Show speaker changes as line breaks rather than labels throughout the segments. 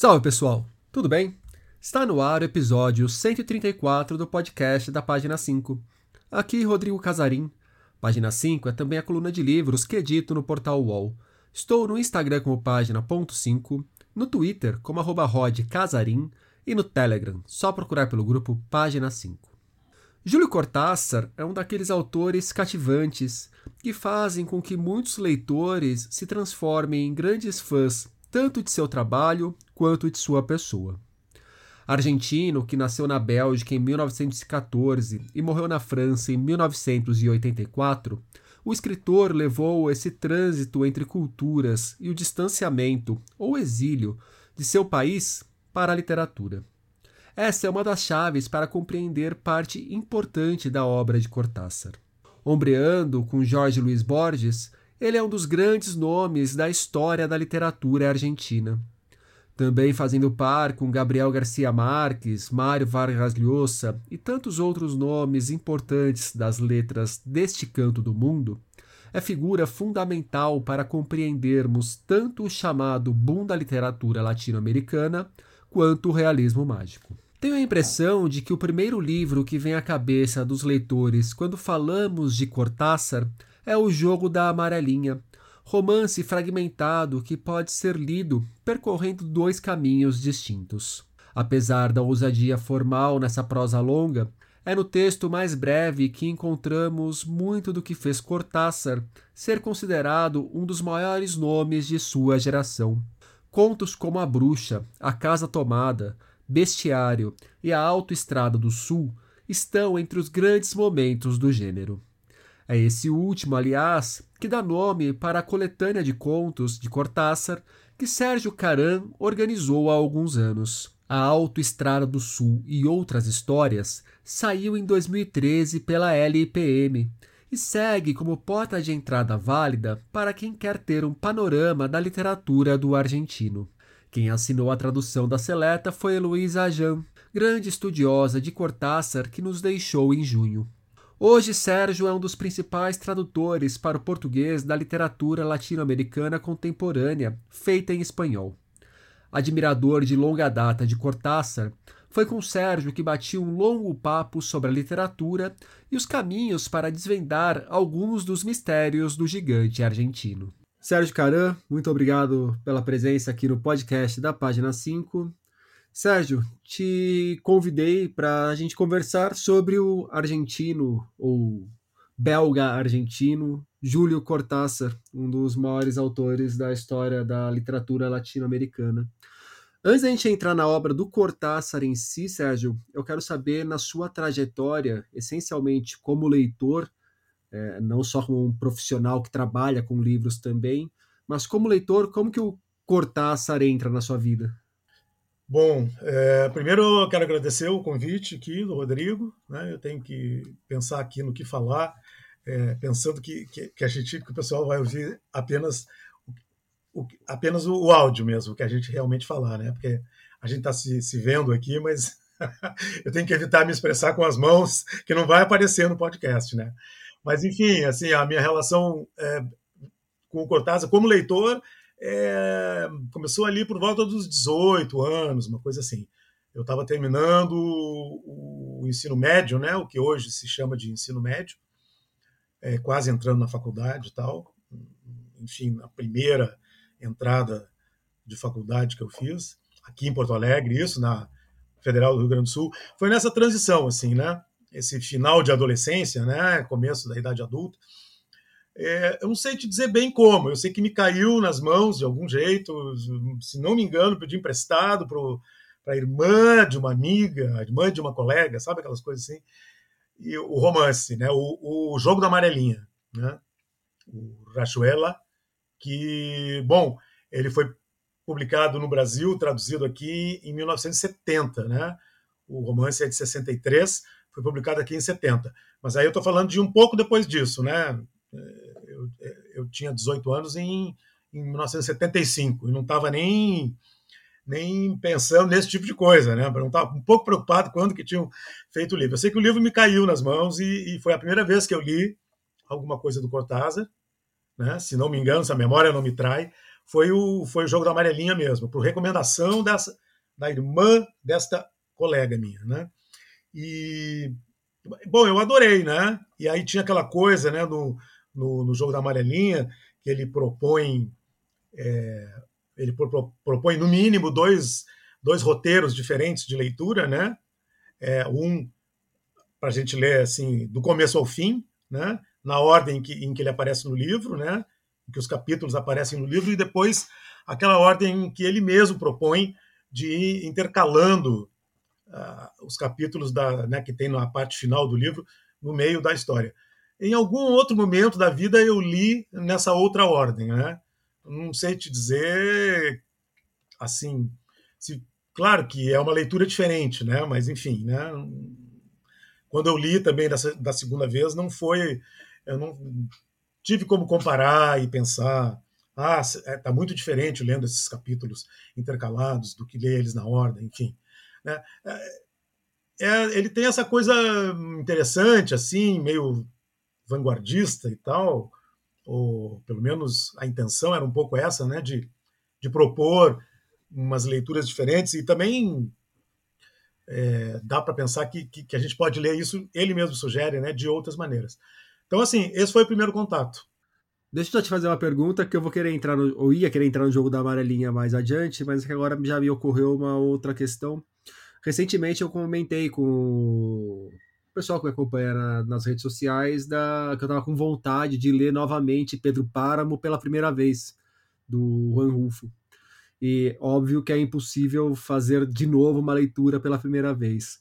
Salve pessoal, tudo bem? Está no ar o episódio 134 do podcast da Página 5. Aqui Rodrigo Casarim. Página 5 é também a coluna de livros que edito no portal UOL. Estou no Instagram como página.5, no Twitter como arroba e no Telegram, só procurar pelo grupo Página 5. Júlio Cortázar é um daqueles autores cativantes que fazem com que muitos leitores se transformem em grandes fãs tanto de seu trabalho quanto de sua pessoa. Argentino que nasceu na Bélgica em 1914 e morreu na França em 1984, o escritor levou esse trânsito entre culturas e o distanciamento ou exílio de seu país para a literatura. Essa é uma das chaves para compreender parte importante da obra de Cortázar. Ombreando com Jorge Luiz Borges, ele é um dos grandes nomes da história da literatura argentina. Também fazendo par com Gabriel Garcia Marques, Mário Vargas Llosa e tantos outros nomes importantes das letras deste canto do mundo, é figura fundamental para compreendermos tanto o chamado boom da literatura latino-americana quanto o realismo mágico. Tenho a impressão de que o primeiro livro que vem à cabeça dos leitores quando falamos de Cortázar é O Jogo da Amarelinha, romance fragmentado que pode ser lido percorrendo dois caminhos distintos. Apesar da ousadia formal nessa prosa longa, é no texto mais breve que encontramos muito do que fez Cortázar ser considerado um dos maiores nomes de sua geração. Contos como A Bruxa, A Casa Tomada, Bestiário e A Autoestrada do Sul estão entre os grandes momentos do gênero. É esse último, aliás, que dá nome para a coletânea de contos de Cortázar que Sérgio Caran organizou há alguns anos. A Autoestrada do Sul e Outras Histórias saiu em 2013 pela LIPM e segue como porta de entrada válida para quem quer ter um panorama da literatura do argentino. Quem assinou a tradução da seleta foi Heloísa Ajan, grande estudiosa de Cortázar que nos deixou em junho. Hoje, Sérgio é um dos principais tradutores para o português da literatura latino-americana contemporânea, feita em espanhol. Admirador de longa data de Cortázar, foi com Sérgio que bati um longo papo sobre a literatura e os caminhos para desvendar alguns dos mistérios do gigante argentino. Sérgio Caran, muito obrigado pela presença aqui no podcast da página 5. Sérgio, te convidei para a gente conversar sobre o argentino ou belga argentino Júlio Cortázar, um dos maiores autores da história da literatura latino-americana. Antes da gente entrar na obra do Cortázar em si, Sérgio, eu quero saber na sua trajetória, essencialmente como leitor, é, não só como um profissional que trabalha com livros também, mas como leitor, como que o Cortázar entra na sua vida?
Bom, é, primeiro eu quero agradecer o convite aqui do Rodrigo. Né? Eu tenho que pensar aqui no que falar, é, pensando que, que, que, a gente, que o pessoal vai ouvir apenas o, apenas o, o, áudio mesmo, que a gente realmente falar, né? Porque a gente está se, se vendo aqui, mas eu tenho que evitar me expressar com as mãos, que não vai aparecer no podcast, né? Mas enfim, assim, a minha relação é, com o Cortázar como leitor é, começou ali por volta dos 18 anos, uma coisa assim. Eu estava terminando o, o, ensino médio, né, o que hoje se chama de ensino médio, é, quase entrando na faculdade e tal. Enfim, a primeira entrada de faculdade que eu fiz, aqui em Porto Alegre, isso, na Federal do Rio Grande do Sul, foi nessa transição, assim, né? Esse final de adolescência, né? Começo da idade adulta. É, eu não sei te dizer bem como, eu sei que me caiu nas mãos de algum jeito, se não me engano, pedi emprestado para a irmã de uma amiga, a irmã de uma colega, sabe aquelas coisas assim? E o romance, né? o, o Jogo da Amarelinha, né? o Rachuela, que, bom, ele foi publicado no Brasil, traduzido aqui em 1970, né? O romance é de 63, foi publicado aqui em 70. Mas aí eu estou falando de um pouco depois disso, né? Eu, eu tinha 18 anos em, em 1975 e não estava nem nem pensando nesse tipo de coisa, né? Eu estava um pouco preocupado quando que tinham feito o livro. Eu sei que o livro me caiu nas mãos e, e foi a primeira vez que eu li alguma coisa do Cortázar, né? Se não me engano, se a memória não me trai, foi o, foi o jogo da amarelinha mesmo, por recomendação dessa, da irmã desta colega minha, né? E, bom, eu adorei, né? E aí tinha aquela coisa, né, no, no, no jogo da amarelinha, que ele propõe, é, ele pro, propõe no mínimo dois, dois roteiros diferentes de leitura, né? É, um para a gente ler assim do começo ao fim, né? Na ordem em que, em que ele aparece no livro, né? Em que os capítulos aparecem no livro e depois aquela ordem em que ele mesmo propõe de ir intercalando uh, os capítulos da, né, que tem na parte final do livro no meio da história. Em algum outro momento da vida eu li nessa outra ordem, né? Não sei te dizer assim, se, claro que é uma leitura diferente, né? Mas enfim, né? Quando eu li também dessa, da segunda vez, não foi, eu não tive como comparar e pensar, ah, é, muito diferente lendo esses capítulos intercalados do que ler eles na ordem, enfim. Né? É, é, ele tem essa coisa interessante, assim, meio vanguardista e tal, ou pelo menos a intenção era um pouco essa, né, de, de propor umas leituras diferentes e também é, dá para pensar que, que, que, a gente pode ler isso, ele mesmo sugere, né, de outras maneiras. Então, assim, esse foi o primeiro contato.
Deixa eu te fazer uma pergunta que eu vou querer entrar no, ou ia querer entrar no jogo da amarelinha mais adiante, mas que agora já me ocorreu uma outra questão. Recentemente eu comentei com o pessoal que me acompanha na, nas redes sociais da, que eu estava com vontade de ler novamente Pedro Páramo pela primeira vez, do Juan Rulfo. E óbvio que é impossível fazer de novo uma leitura pela primeira vez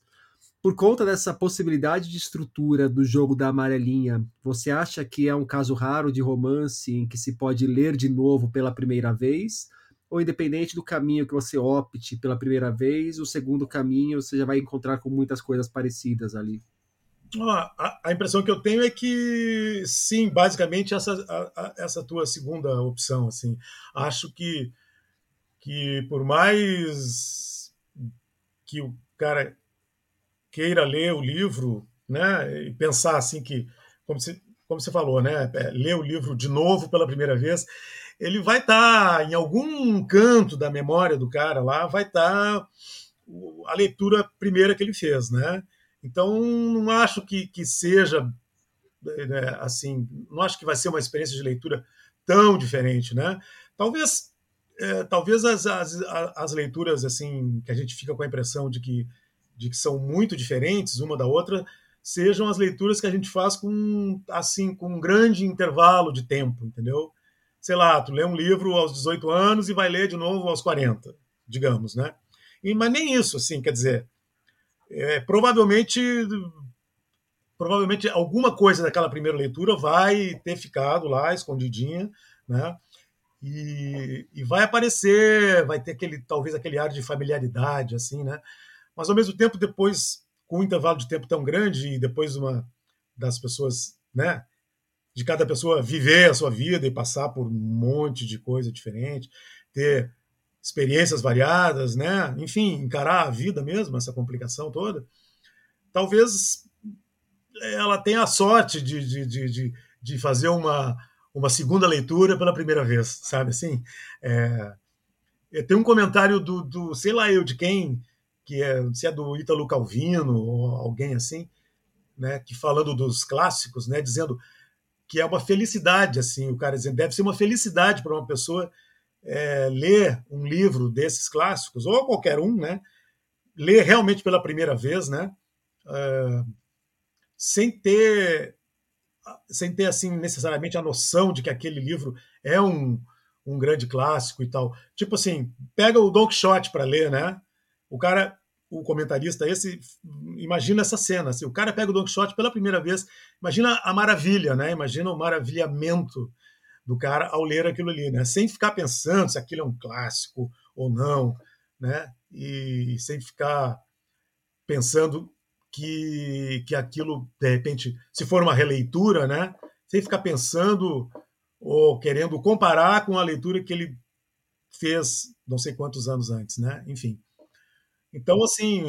por conta dessa possibilidade de estrutura do jogo da amarelinha, você acha que é um caso raro de romance em que se pode ler de novo pela primeira vez? Ou independente do caminho que você opte pela primeira vez, o segundo caminho você já vai encontrar com muitas coisas parecidas ali?
A, a, impressão que eu tenho é que sim, basicamente essa, a, essa tua segunda opção, assim, acho que que por mais que o cara queira ler o livro, né, e pensar assim que, como como você falou, né, é, ler o livro de novo pela primeira vez, ele vai estar tá, em algum canto da memória do cara lá, vai estar tá a leitura primeira que ele fez, né? Então não acho que, que seja né, assim, não acho que vai ser uma experiência de leitura tão diferente, né? Talvez é, talvez as, as, as leituras assim que a gente fica com a impressão de que de que são muito diferentes uma da outra, sejam as leituras que a gente faz com assim com um grande intervalo de tempo, entendeu? Sei lá, tu lê um livro aos 18 anos e vai ler de novo aos 40, digamos, né? E, mas nem isso, assim, quer dizer, é, provavelmente provavelmente alguma coisa daquela primeira leitura vai ter ficado lá escondidinha, né? E, e vai aparecer, vai ter aquele talvez aquele ar de familiaridade, assim, né? mas ao mesmo tempo, depois, com um intervalo de tempo tão grande e depois uma das pessoas, né, de cada pessoa viver a sua vida e passar por um monte de coisa diferente, ter experiências variadas, né, enfim, encarar a vida mesmo, essa complicação toda, talvez ela tenha a sorte de, de, de, de, fazer uma, uma segunda leitura pela primeira vez, sabe assim? É, tem um comentário do, do, sei lá eu de quem, que é, se é do Ítalo Calvino ou alguém assim, né, que falando dos clássicos, né, dizendo que é uma felicidade, assim, o cara dizendo, deve ser uma felicidade para uma pessoa é, ler um livro desses clássicos, ou qualquer um, né, ler realmente pela primeira vez, né, é, sem ter sem ter assim necessariamente a noção de que aquele livro é um, um grande clássico e tal. Tipo assim, pega o Don Quixote para ler, né? O cara o comentarista esse imagina essa cena. Assim, o cara pega o Don Quixote pela primeira vez, imagina a maravilha, né? Imagina o maravilhamento do cara ao ler aquilo ali, né? Sem ficar pensando se aquilo é um clássico ou não, né? E sem ficar pensando que, que aquilo, de repente, se for uma releitura, né? Sem ficar pensando ou querendo comparar com a leitura que ele fez não sei quantos anos antes, né? Enfim. Então, assim,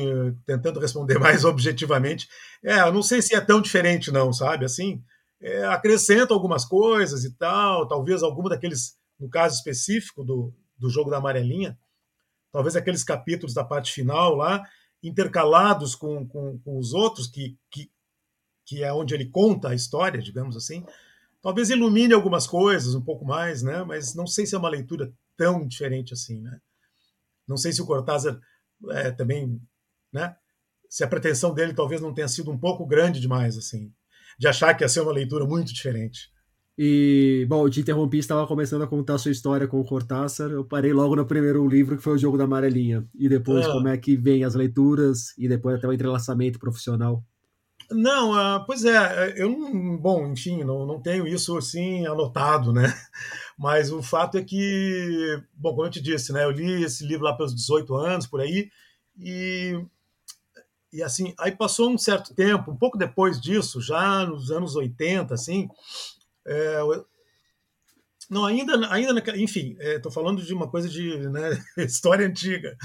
tentando responder mais objetivamente, é, eu não sei se é tão diferente, não, sabe? Assim, é, acrescenta algumas coisas e tal, talvez alguma daqueles no caso específico do, do jogo da amarelinha, talvez aqueles capítulos da parte final lá, intercalados com, com, com os outros, que, que, que é onde ele conta a história, digamos assim, talvez ilumine algumas coisas um pouco mais, né? Mas não sei se é uma leitura tão diferente assim, né? Não sei se o Cortázar é, também, né? Se a pretensão dele talvez não tenha sido um pouco grande demais, assim, de achar que ia ser uma leitura muito diferente.
E, bom, eu te interrompi, estava começando a contar a sua história com o Cortázar. Eu parei logo no primeiro livro, que foi o Jogo da Amarelinha. E depois, ah. como é que vem as leituras e depois até o entrelaçamento profissional.
Não, uh, pois é, eu não, bom, enfim, não, não tenho isso assim anotado, né? Mas o fato é que, bom, como eu te disse, né? Eu li esse livro lá pelos 18 anos, por aí, e, e assim, aí passou um certo tempo, um pouco depois disso, já nos anos 80, assim, é, não, ainda, ainda enfim, estou é, falando de uma coisa de né, história antiga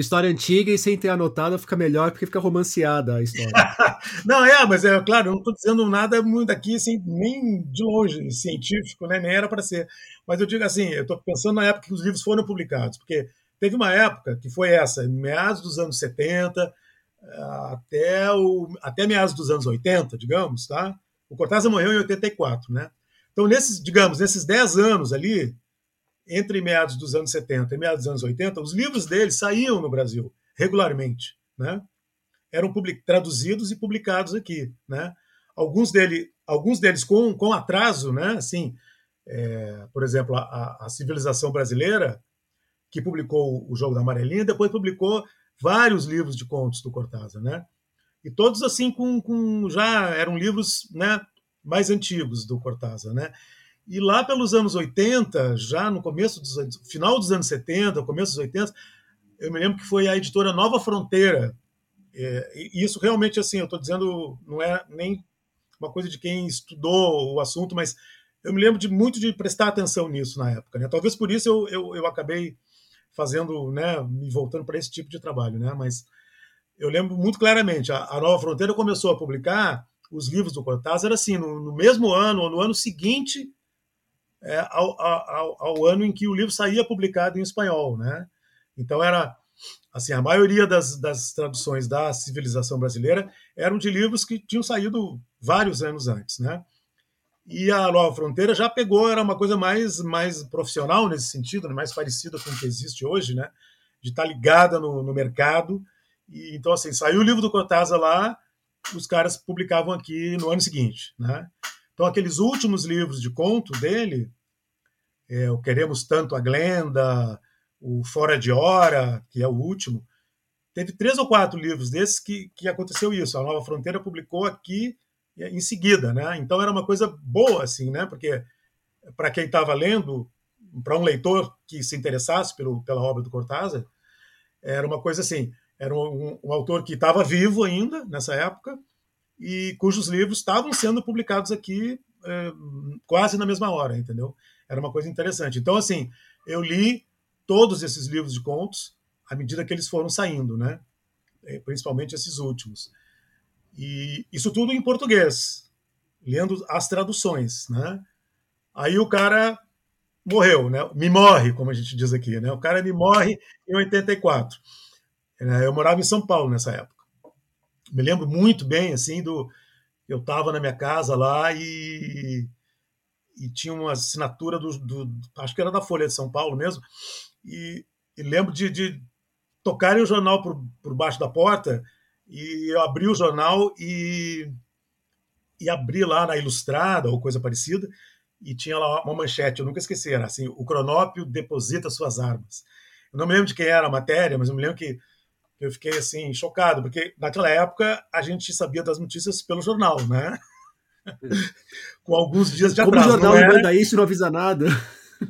história antiga e sem ter anotado fica melhor porque fica romanceada a história.
não, é, mas é claro, eu não estou dizendo nada muito aqui, assim, nem de longe científico, né, nem era para ser. Mas eu digo assim, eu estou pensando na época que os livros foram publicados, porque teve uma época que foi essa, meados dos anos 70 até, o, até meados dos anos 80, digamos, tá? O Cortázar morreu em 84, né? Então, nesses, digamos, nesses 10 anos ali, entre meados dos anos 70 e meados dos anos 80, os livros dele saíam no Brasil regularmente, né? Eram traduzidos e publicados aqui, né? Alguns, dele, alguns deles com, com atraso, né? Assim, é, por exemplo, a, a, Civilização Brasileira, que publicou o Jogo da Amarelinha, depois publicou vários livros de contos do Cortázar, né? E todos assim com, com já eram livros, né, mais antigos do Cortázar, né? E lá pelos anos 80, já no começo dos anos, final dos anos 70, começo dos 80, eu me lembro que foi a editora Nova Fronteira. É, e isso realmente, assim, eu estou dizendo, não é nem uma coisa de quem estudou o assunto, mas eu me lembro de muito de prestar atenção nisso na época. Né? Talvez por isso eu, eu, eu acabei fazendo, né, me voltando para esse tipo de trabalho. Né? Mas eu lembro muito claramente, a, a Nova Fronteira começou a publicar os livros do Cortázar assim, no, no mesmo ano ou no ano seguinte é, ao, ao, ao, ano em que o livro saía publicado em espanhol, né? Então era assim a maioria das, das traduções da civilização brasileira eram de livros que tinham saído vários anos antes, né? E a Nova Fronteira já pegou, era uma coisa mais, mais profissional nesse sentido, né? mais parecida com o que existe hoje, né? De estar ligada no, no mercado. E, então, assim, saiu o livro do Cortázar lá, os caras publicavam aqui no ano seguinte, né? Então, aqueles últimos livros de conto dele, é, o Queremos Tanto a Glenda, o Fora de Hora, que é o último, teve três ou quatro livros desses que, que aconteceu isso. A Nova Fronteira publicou aqui em seguida, né? Então era uma coisa boa, assim, né? Porque para quem estava lendo, para um leitor que se interessasse pelo, pela obra do Cortázar, era uma coisa assim, era um, um autor que estava vivo ainda nessa época e cujos livros estavam sendo publicados aqui é, quase na mesma hora, entendeu? Era uma coisa interessante. Então, assim, eu li todos esses livros de contos à medida que eles foram saindo, né? É, principalmente esses últimos. E isso tudo em português, lendo as traduções, né? Aí o cara morreu, né? Me morre, como a gente diz aqui, né? O cara me morre em 84. É, eu morava em São Paulo nessa época. Me lembro muito bem, assim, do eu estava na minha casa lá e, e tinha uma assinatura do, do, acho que era da Folha de São Paulo mesmo, e, e lembro de, de tocarem o jornal por, por baixo da porta e eu abri o jornal e, e abri lá na Ilustrada ou coisa parecida e tinha lá uma manchete, eu nunca esqueci, era assim, o Cronópio deposita suas armas. Eu não me lembro de quem era a matéria, mas eu me lembro que eu fiquei assim chocado, porque naquela época a gente sabia das notícias pelo jornal, né? Com alguns dias de
atraso. Como o jornal não manda isso e não avisa nada.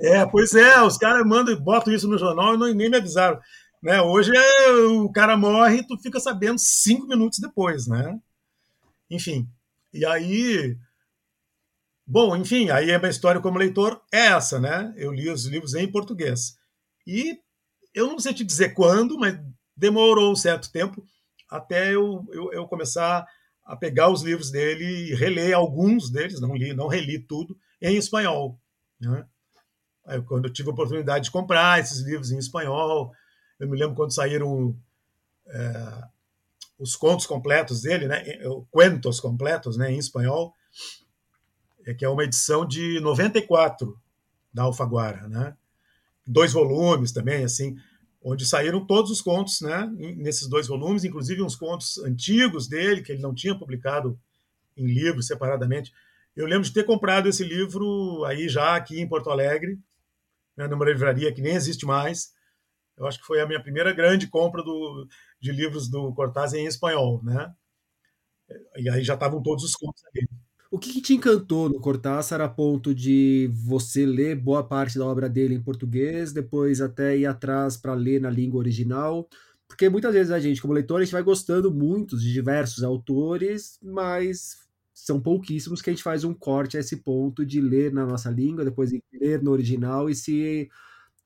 É, pois é, os caras mandam e botam isso no jornal e nem me avisaram. Né? Hoje é, o cara morre e tu fica sabendo cinco minutos depois, né? Enfim, e aí... Bom, enfim, aí a minha história como leitor é essa, né? Eu li os livros em português. E eu não sei te dizer quando, mas demorou um certo tempo até eu, eu, eu, começar a pegar os livros dele e reler alguns deles, não li, não reli tudo, em espanhol. Né? Aí, quando eu tive a oportunidade de comprar esses livros em espanhol, eu me lembro quando saíram é, os contos completos dele, né, Cuentos completos, né, em espanhol, é que é uma edição de 94 da Alfaguara, né? Dois volumes também, assim, onde saíram todos os contos, né, nesses dois volumes, inclusive uns contos antigos dele que ele não tinha publicado em livro separadamente. Eu lembro de ter comprado esse livro aí já aqui em Porto Alegre, né, numa livraria que nem existe mais. Eu acho que foi a minha primeira grande compra do, de livros do Cortázar em espanhol, né? E aí já estavam todos os contos ali.
O que, que, te encantou no Cortázar a ponto de você ler boa parte da obra dele em português, depois até ir atrás para ler na língua original? Porque muitas vezes a gente, como leitor, a gente vai gostando muito de diversos autores, mas são pouquíssimos que a gente faz um corte a esse ponto de ler na nossa língua, depois ler no original e se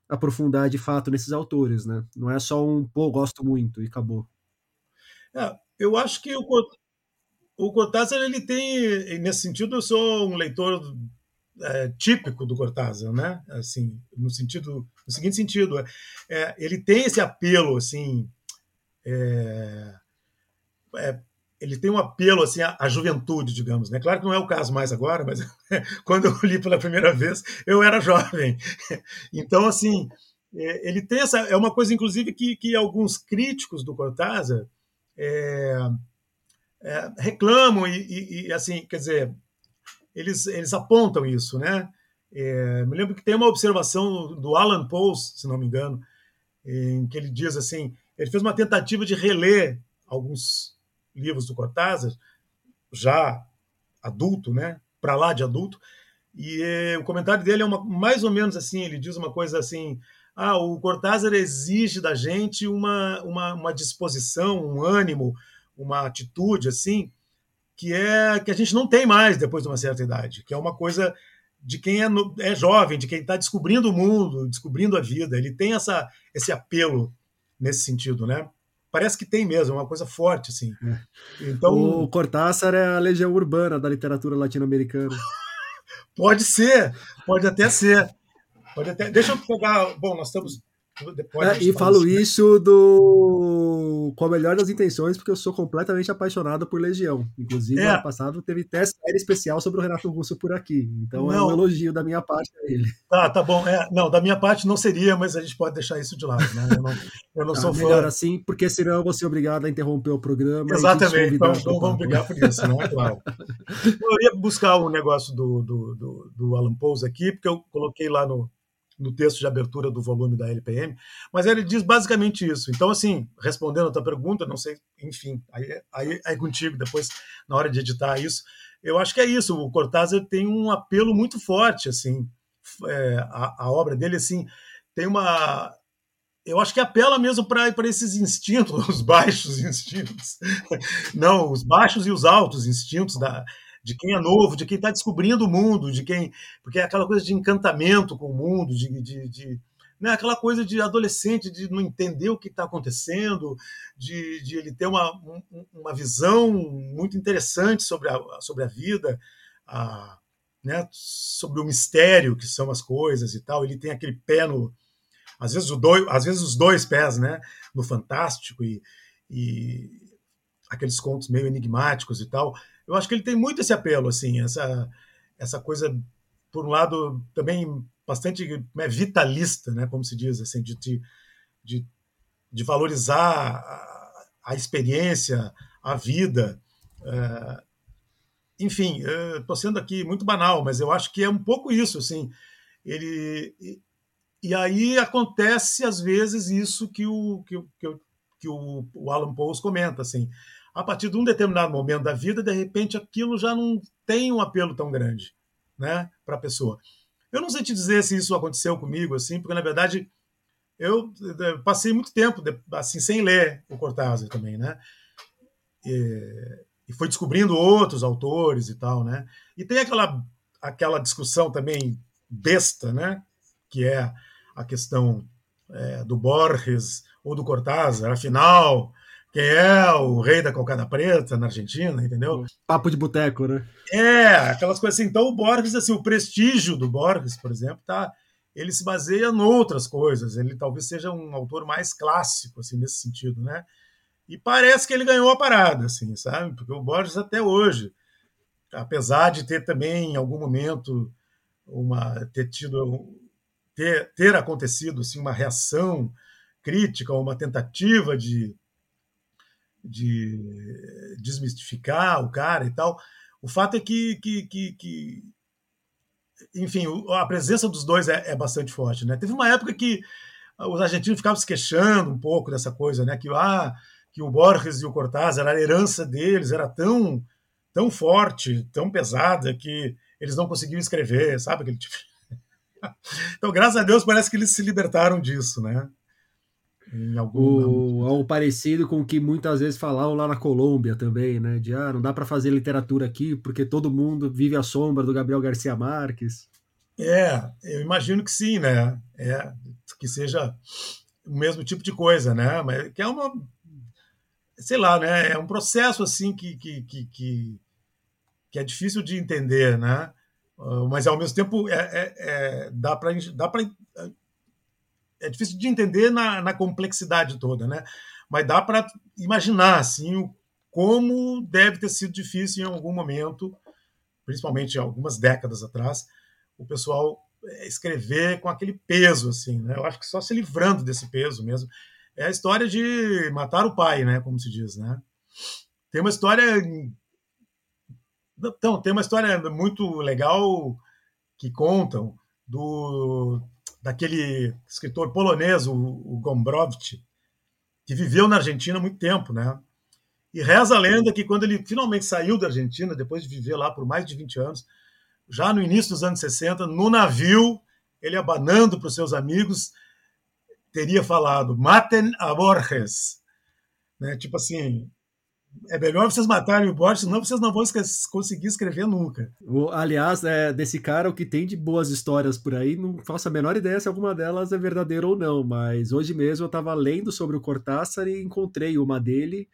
aprofundar de fato nesses autores, né? Não é só um, pô, gosto muito e acabou.
É, eu acho que o, o Cortázar, ele tem, nesse sentido, eu sou um leitor é, típico do Cortázar, né? Assim, no sentido, no seguinte sentido, é, é ele tem esse apelo, assim, é, é ele tem um apelo assim à, à, juventude, digamos. Né? Claro que não é o caso mais agora, mas quando eu li pela primeira vez, eu era jovem. Então, assim, é, ele tem essa. É uma coisa, inclusive, que, que alguns críticos do Cortázar é, é, reclamam e, e, e, assim, quer dizer, eles, eles apontam isso, né? É, me lembro que tem uma observação do Alan Poe, se não me engano, em que ele diz assim, ele fez uma tentativa de reler alguns livros do Cortázar, já adulto, né? Para lá de adulto. E eh, o comentário dele é uma, mais ou menos assim: ele diz uma coisa assim. Ah, o Cortázar exige da gente uma, uma, uma disposição, um ânimo, uma atitude assim, que é que a gente não tem mais depois de uma certa idade, que é uma coisa de quem é, é jovem, de quem está descobrindo o mundo, descobrindo a vida. Ele tem essa, esse apelo nesse sentido, né? Parece que tem mesmo, é uma coisa forte, assim. É.
Então, o Cortázar é a legião urbana da literatura latino-americana.
pode ser, pode até ser. Pode até... Deixa eu pegar. Bom, nós estamos
é, e falo isso do com a melhor das intenções, porque eu sou completamente apaixonado por Legião. Inclusive, é. ano passado teve até série especial sobre o Renato Russo por aqui. Então não. é um elogio da minha parte a ele.
Tá, tá bom. É, não, da minha parte não seria, mas a gente pode deixar isso de lado. Né? Eu não, eu não
tá,
sou
melhor fã. assim, porque senão eu vou ser obrigado a interromper o programa.
Exatamente, então não vamos brigar por isso, não é claro. eu ia buscar o um negócio do, do, do, do Alan Pous aqui, porque eu coloquei lá no, no texto de abertura do volume da LPM, mas ele diz basicamente isso. Então, assim, respondendo a tua pergunta, não sei, enfim, aí, aí, aí contigo depois, na hora de editar isso, eu acho que é isso. O Cortázar tem um apelo muito forte, assim, é, a, a, obra dele, assim, tem uma. Eu acho que apela mesmo para esses instintos, os baixos instintos. Não, os baixos e os altos instintos da, de quem é novo, de quem está descobrindo o mundo, de quem. Porque é aquela coisa de encantamento com o mundo, de. de, de né, aquela coisa de adolescente de não entender o que está acontecendo, de, de, ele ter uma, uma visão muito interessante sobre a, sobre a vida, a, né, sobre o mistério que são as coisas e tal. Ele tem aquele pé no. Às vezes, o dois, às vezes os dois pés né, no fantástico e, e aqueles contos meio enigmáticos e tal eu acho que ele tem muito esse apelo, assim, essa, essa coisa, por um lado, também bastante é, vitalista, né, como se diz, assim, de, de, de valorizar a, a, experiência, a vida. É, enfim, estou sendo aqui muito banal, mas eu acho que é um pouco isso, assim, ele... E, aí acontece, às vezes, isso que o, que, que, que o, o Alan Poe comenta, assim, a partir de um determinado momento da vida, de repente aquilo já não tem um apelo tão grande né, para a pessoa. Eu não sei te dizer se isso aconteceu comigo, assim, porque na verdade eu passei muito tempo assim sem ler o Cortázar também, né? E, e foi descobrindo outros autores e tal, né? E tem aquela aquela discussão também besta, né? Que é a questão é, do Borges ou do Cortázar. Afinal, quem é o rei da cocada preta na Argentina, entendeu?
Papo de boteco, né?
É, aquelas coisas assim. Então, o Borges, assim, o prestígio do Borges, por exemplo, tá, ele se baseia em outras coisas. Ele talvez seja um autor mais clássico, assim, nesse sentido, né? E parece que ele ganhou a parada, assim, sabe? Porque o Borges até hoje, apesar de ter também em algum momento uma ter tido ter, ter acontecido assim uma reação crítica, uma tentativa de de desmistificar o cara e tal. O fato é que, que, que, que enfim, a presença dos dois é, é, bastante forte, né? Teve uma época que os argentinos ficavam se queixando um pouco dessa coisa, né? Que ah, que o Borges e o Cortázar, a herança deles era tão, tão forte, tão pesada, que eles não conseguiam escrever, sabe? Aquele tipo... então, graças a Deus, parece que eles se libertaram disso, né?
Algum... O, algo parecido com o que muitas vezes falavam lá na Colômbia também, né? De ah, não dá para fazer literatura aqui porque todo mundo vive à sombra do Gabriel Garcia Marques.
É, eu imagino que sim, né? É, que seja o mesmo tipo de coisa, né? Mas que é uma sei lá, né? É um processo assim que, que, que, que, que é difícil de entender, né? Uh, mas ao mesmo tempo é, é, é dá para dá para é difícil de entender na, na complexidade toda, né? Mas dá para imaginar assim como deve ter sido difícil em algum momento, principalmente algumas décadas atrás, o pessoal é, escrever com aquele peso assim, né? Eu acho que só se livrando desse peso mesmo é a história de matar o pai, né? Como se diz, né? Tem uma história. Então, tem uma história muito legal que contam do daquele escritor polonês, o, o Gombrowicz, que viveu na Argentina há muito tempo, né? E reza a lenda que quando ele finalmente saiu da Argentina, depois de viver lá por mais de 20 anos, já no início dos anos 60, no navio, ele abanando para os seus amigos, teria falado: matem a Borges. Né? Tipo assim, é melhor vocês matarem o Borges, senão vocês não vão conseguir escrever nunca.
O, aliás, é, desse cara, o que tem de boas histórias por aí, não faço a menor ideia se alguma delas é verdadeira ou não, mas hoje mesmo eu estava lendo sobre o Cortázar e encontrei uma dele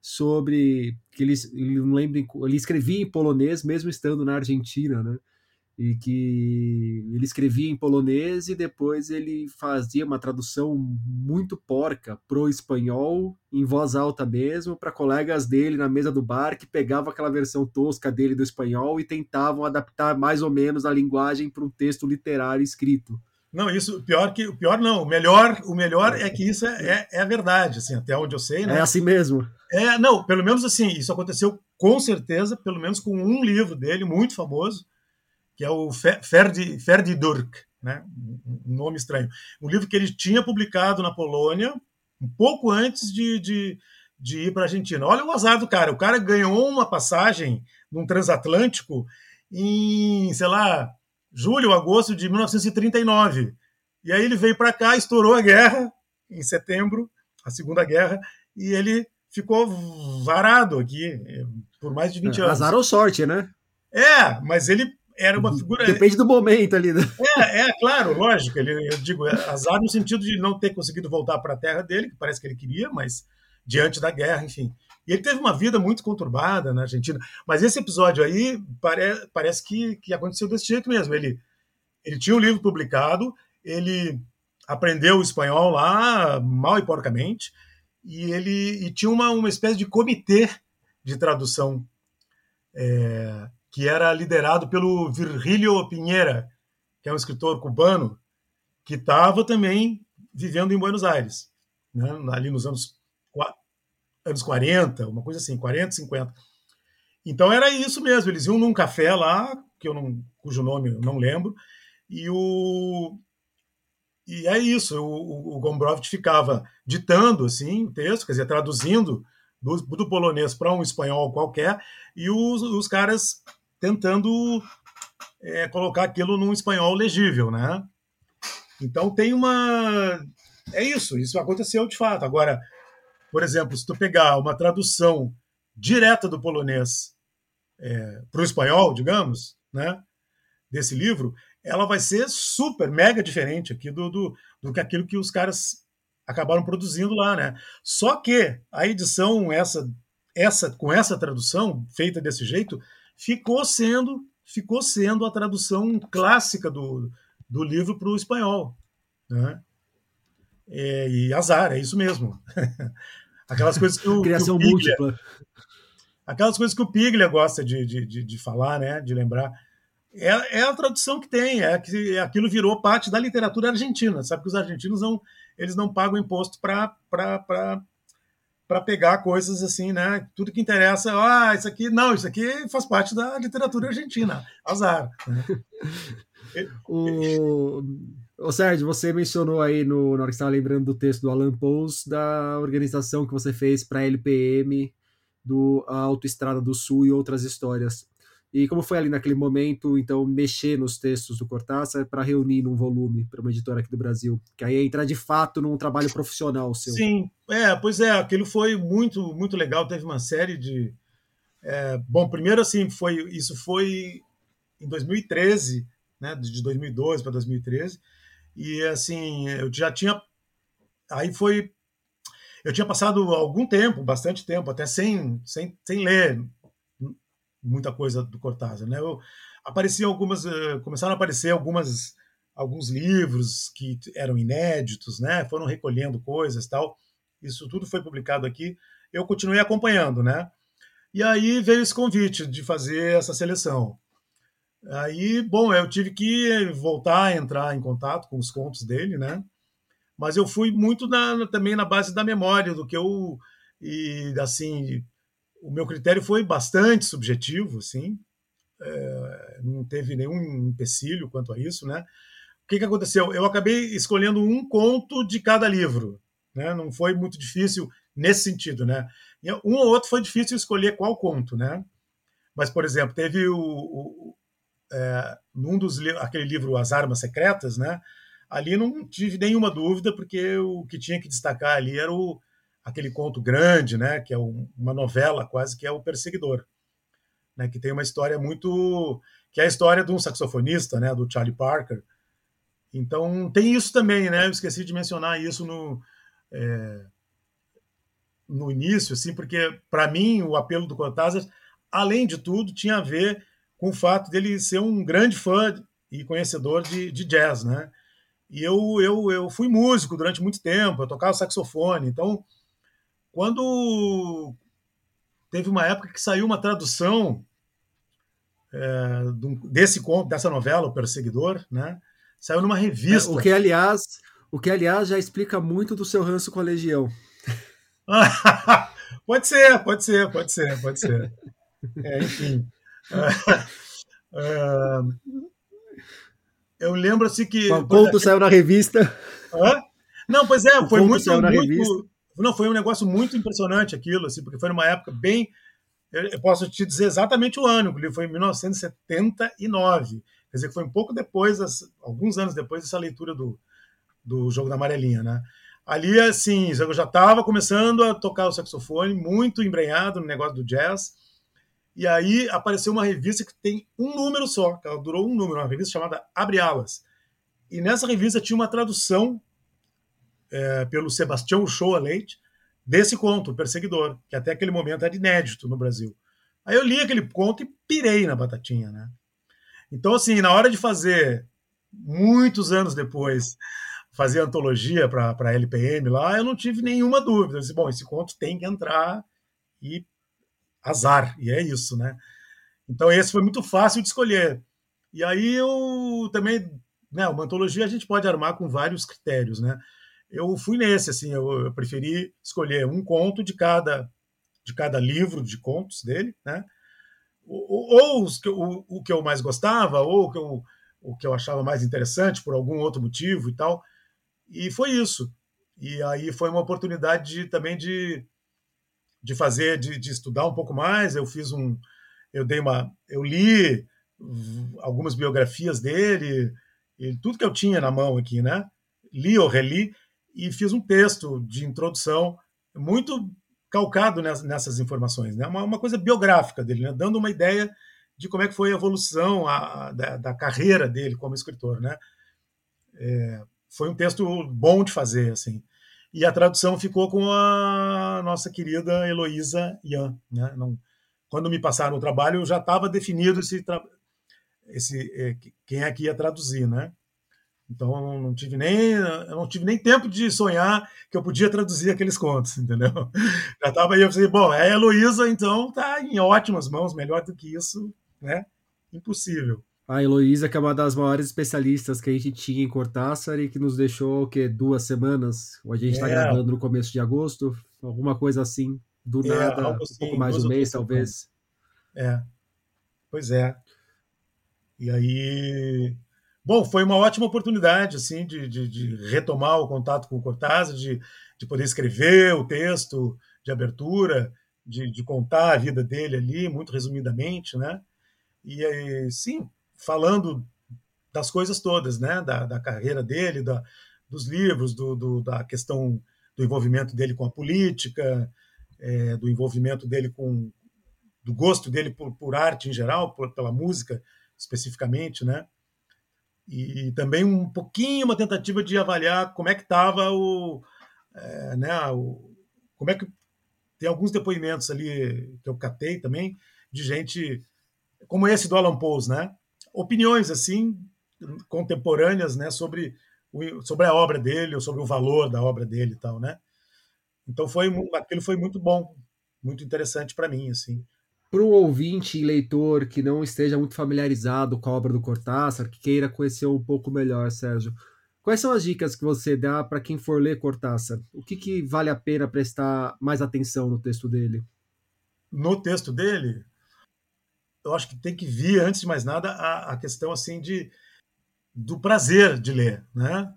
sobre que ele, ele não lembro, ele escrevia em polonês mesmo estando na Argentina, né? E que ele escrevia em polonês e depois ele fazia uma tradução muito porca pro espanhol, em voz alta mesmo, para colegas dele na mesa do bar que pegavam aquela versão tosca dele do espanhol e tentavam adaptar mais ou menos a linguagem para um texto literário escrito.
Não, isso pior que o pior não, o melhor, o melhor é que isso é, é, é a verdade, assim, até onde eu sei, né?
É assim mesmo.
É, não, pelo menos assim, isso aconteceu com certeza, pelo menos com um livro dele muito famoso, que é o Ferdi, Ferdi Durk, né? um nome estranho. Um livro que ele tinha publicado na Polônia um pouco antes de, de, de ir para a Argentina. Olha o azar do cara. O cara ganhou uma passagem num transatlântico em, sei lá, julho, agosto de 1939. E aí ele veio para cá, estourou a guerra em setembro, a Segunda Guerra, e ele ficou varado aqui eh, por mais de 20 é, anos.
Azar ou sorte, né?
É, mas ele era uma figura.
Depende do momento ali. Né?
É, é, claro, lógico. Ele, eu digo, azar no sentido de não ter conseguido voltar para a terra dele, que parece que ele queria, mas diante da guerra, enfim. E ele teve uma vida muito conturbada na Argentina. Mas esse episódio aí pare, parece que, que aconteceu desse jeito mesmo. Ele, ele tinha um livro publicado, ele aprendeu o espanhol lá, mal e porcamente, e ele e tinha uma, uma espécie de comitê de tradução. É, que era liderado pelo Virgílio Pinheira, que é um escritor cubano, que estava também vivendo em Buenos Aires, né? ali nos anos, anos 40, uma coisa assim, 40, 50. Então era isso mesmo, eles iam num café lá, que eu não, cujo nome eu não lembro, e o e é isso, o, o Gombrowicz ficava ditando assim o texto, quer dizer, traduzindo do, do polonês para um espanhol qualquer, e os, os caras tentando é, colocar aquilo num espanhol legível, né? Então tem uma é isso, isso aconteceu de fato. Agora, por exemplo, se tu pegar uma tradução direta do polonês é, para o espanhol, digamos, né, desse livro, ela vai ser super, mega diferente aqui do, do, do que aquilo que os caras acabaram produzindo lá, né? Só que a edição essa, essa com essa tradução feita desse jeito ficou sendo ficou sendo a tradução clássica do, do livro para o espanhol. Né? É, e azar, é isso mesmo. aquelas coisas que o,
Criação
que o
Piglia, múltipla.
Aquelas coisas que o Piglia gosta de, de, de, de falar, né? de lembrar. É, é, a tradução que tem, é que aquilo virou parte da literatura argentina. Sabe que os argentinos não, eles não pagam imposto para para pegar coisas assim, né? Tudo que interessa, ah, isso aqui, não, isso aqui faz parte da literatura argentina. Azar.
O... Ô, Sérgio, você mencionou aí no, na hora que estava lembrando do texto do Alan Pous da organização que você fez para a LPM do Autoestrada do Sul e outras histórias. E como foi ali naquele momento, então, mexer nos textos do Cortázar para reunir num volume para uma editora aqui do Brasil? Que aí entra de fato num trabalho profissional seu.
Sim, é, pois é, aquilo foi muito, muito legal. Teve uma série de. É, bom, primeiro assim, foi isso foi em 2013, né, de 2012 para 2013, e assim, eu já tinha. Aí foi. Eu tinha passado algum tempo, bastante tempo, até sem, sem, sem ler muita coisa do Cortázar, né? Eu, apareciam algumas, uh, começaram a aparecer algumas, alguns livros que eram inéditos, né? Foram recolhendo coisas, tal. Isso tudo foi publicado aqui. Eu continuei acompanhando, né? E aí veio esse convite de fazer essa seleção. Aí, bom, eu tive que voltar a entrar em contato com os contos dele, né? Mas eu fui muito na, também na base da memória do que eu e assim o meu critério foi bastante subjetivo, assim, é, não teve nenhum empecilho quanto a isso, né? O que, que aconteceu? Eu acabei escolhendo um conto de cada livro, né? Não foi muito difícil nesse sentido, né? Um ou outro foi difícil escolher qual conto, né? Mas, por exemplo, teve o, o é, num dos aquele livro As Armas Secretas, né? Ali não tive nenhuma dúvida porque o que tinha que destacar ali era o aquele conto grande, né, que é uma novela quase que é o Perseguidor, né, que tem uma história muito que é a história de um saxofonista, né, do Charlie Parker. Então tem isso também, né? Eu esqueci de mencionar isso no é, no início, assim, porque para mim o apelo do Cortázar, além de tudo, tinha a ver com o fato dele ser um grande fã e conhecedor de, de jazz, né? E eu, eu, eu fui músico durante muito tempo, eu tocava saxofone, então quando teve uma época que saiu uma tradução é, desse conto, dessa novela, O Perseguidor, né? Saiu numa revista.
É, o que, aliás, o que, aliás, já explica muito do seu ranço com a Legião.
pode ser, pode ser, pode ser, pode ser. É, enfim. É, eu lembro assim que.
O conto saiu na revista.
Hã? Não, pois é, foi muito, muito, não, foi um negócio muito impressionante aquilo, assim, porque foi numa época bem. Eu posso te dizer exatamente o ano, porque foi em 1979. Quer dizer, foi um pouco depois, alguns anos depois dessa leitura do, do Jogo da Amarelinha, né? Ali, assim, eu já estava começando a tocar o saxofone, muito embrenhado no negócio do jazz. E aí apareceu uma revista que tem um número só, que ela durou um número, uma revista chamada Abre Alas. E nessa revista tinha uma tradução é, pelo Sebastião Shoa Leite, desse conto, O Perseguidor, que até aquele momento era inédito no Brasil. Aí eu li aquele conto e pirei na batatinha, né? Então, assim, na hora de fazer, muitos anos depois, fazer antologia para a LPM lá, eu não tive nenhuma dúvida. Eu disse, bom, esse conto tem que entrar e azar, e é isso, né? Então, esse foi muito fácil de escolher. E aí eu também, né, uma antologia a gente pode armar com vários critérios, né? Eu fui nesse, assim, eu, eu, preferi escolher um conto de cada de cada livro de contos dele, né? Ou, ou os que, o, o que eu mais gostava, ou o que, eu, o que eu achava mais interessante por algum outro motivo e tal. E foi isso. E aí foi uma oportunidade de, também de, de fazer, de, de estudar um pouco mais. Eu fiz um, eu dei uma, eu li algumas biografias dele, e tudo que eu tinha na mão aqui, né? Li ou reli e fiz um texto de introdução muito calcado nessas informações, né? uma, coisa biográfica dele, né? dando uma ideia de como é que foi a evolução a, a, da, da, carreira dele como escritor. Né? É, foi um texto bom de fazer, assim. E a tradução ficou com a nossa querida Heloísa Ian. Né? Não, quando me passaram o trabalho, já estava definido esse, esse, é, quem é que ia traduzir, né? Então eu não tive nem eu não tive nem tempo de sonhar que eu podia traduzir aqueles contos, entendeu? Já estava aí eu falei, bom, é a Heloísa, então tá em ótimas mãos, melhor do que isso, né? Impossível.
A Heloísa, que é uma das maiores especialistas que a gente tinha em Cortázar e que nos deixou, o quê? Duas semanas? Ou a gente está é. gravando no começo de agosto? Alguma coisa assim, do é, nada, um assim, pouco mais de um mês, talvez.
É, pois é. E aí... Bom, foi uma ótima oportunidade, assim, de, de, de retomar o contato com o Cortázar, de, de poder escrever o texto de abertura, de, de contar a vida dele ali, muito resumidamente, né? E aí, sim, falando das coisas todas, né? Da, da carreira dele, da, dos livros, do, do, da questão do envolvimento dele com a política, é, do envolvimento dele com do gosto dele por, por arte em geral, por, pela música especificamente, né? E também um pouquinho uma tentativa de avaliar como é que estava o, é, né? O, como é que tem alguns depoimentos ali que eu catei também de gente como esse do Alan Poe, né? opiniões assim contemporâneas, né, sobre o, sobre a obra dele, ou sobre o valor da obra dele e tal, né? Então foi aquilo foi muito bom, muito interessante para mim, assim.
Para o ouvinte e leitor que não esteja muito familiarizado com a obra do Cortázar, que queira conhecer um pouco melhor, Sérgio, quais são as dicas que você dá para quem for ler Cortázar? O que, que vale a pena prestar mais atenção no texto dele?
No texto dele, eu acho que tem que vir, antes de mais nada, a, a questão assim de do prazer de ler, né?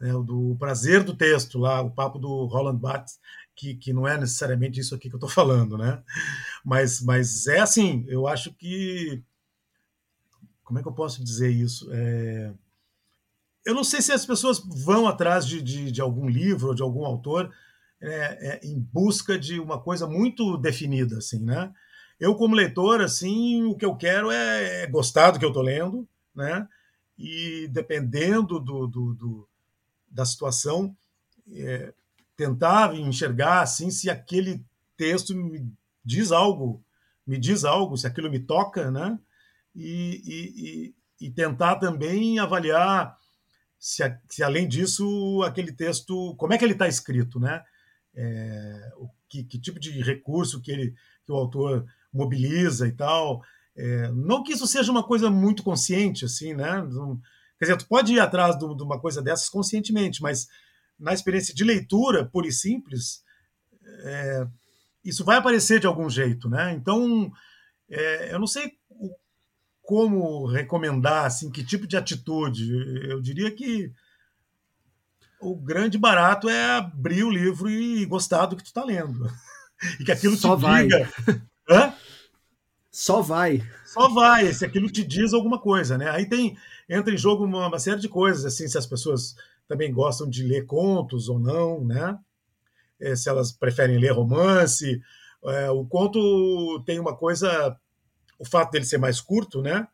É, do prazer do texto lá, o papo do Roland Barthes, que, que não é necessariamente isso aqui que eu estou falando, né? Mas, mas é assim, eu acho que como é que eu posso dizer isso? É... Eu não sei se as pessoas vão atrás de, de, de algum livro ou de algum autor é, é, em busca de uma coisa muito definida, assim, né? Eu, como leitor, assim, o que eu quero é, é gostar do que eu estou lendo, né? E dependendo do, do, do da situação, é, tentar enxergar assim se aquele texto me diz algo, me diz algo, se aquilo me toca, né? E, e, e, e tentar também avaliar se, se, além disso aquele texto, como é que ele está escrito, né? É, o que, que, tipo de recurso que ele, que o autor mobiliza e tal. É, não que isso seja uma coisa muito consciente, assim, né? quer dizer, tu pode ir atrás de uma coisa dessas conscientemente, mas na experiência de leitura, pura e simples, é, isso vai aparecer de algum jeito, né? Então, é, eu não sei como recomendar, assim, que tipo de atitude. Eu diria que o grande barato é abrir o livro e gostar do que tu está lendo. E que aquilo Só te vai. diga Hã?
Só vai.
Só vai, se aquilo te diz alguma coisa, né? Aí tem entra em jogo uma, uma, série de coisas, assim, se as pessoas também gostam de ler contos ou não, né? É, se elas preferem ler romance. É, o conto tem uma coisa, o fato dele ser mais curto, né?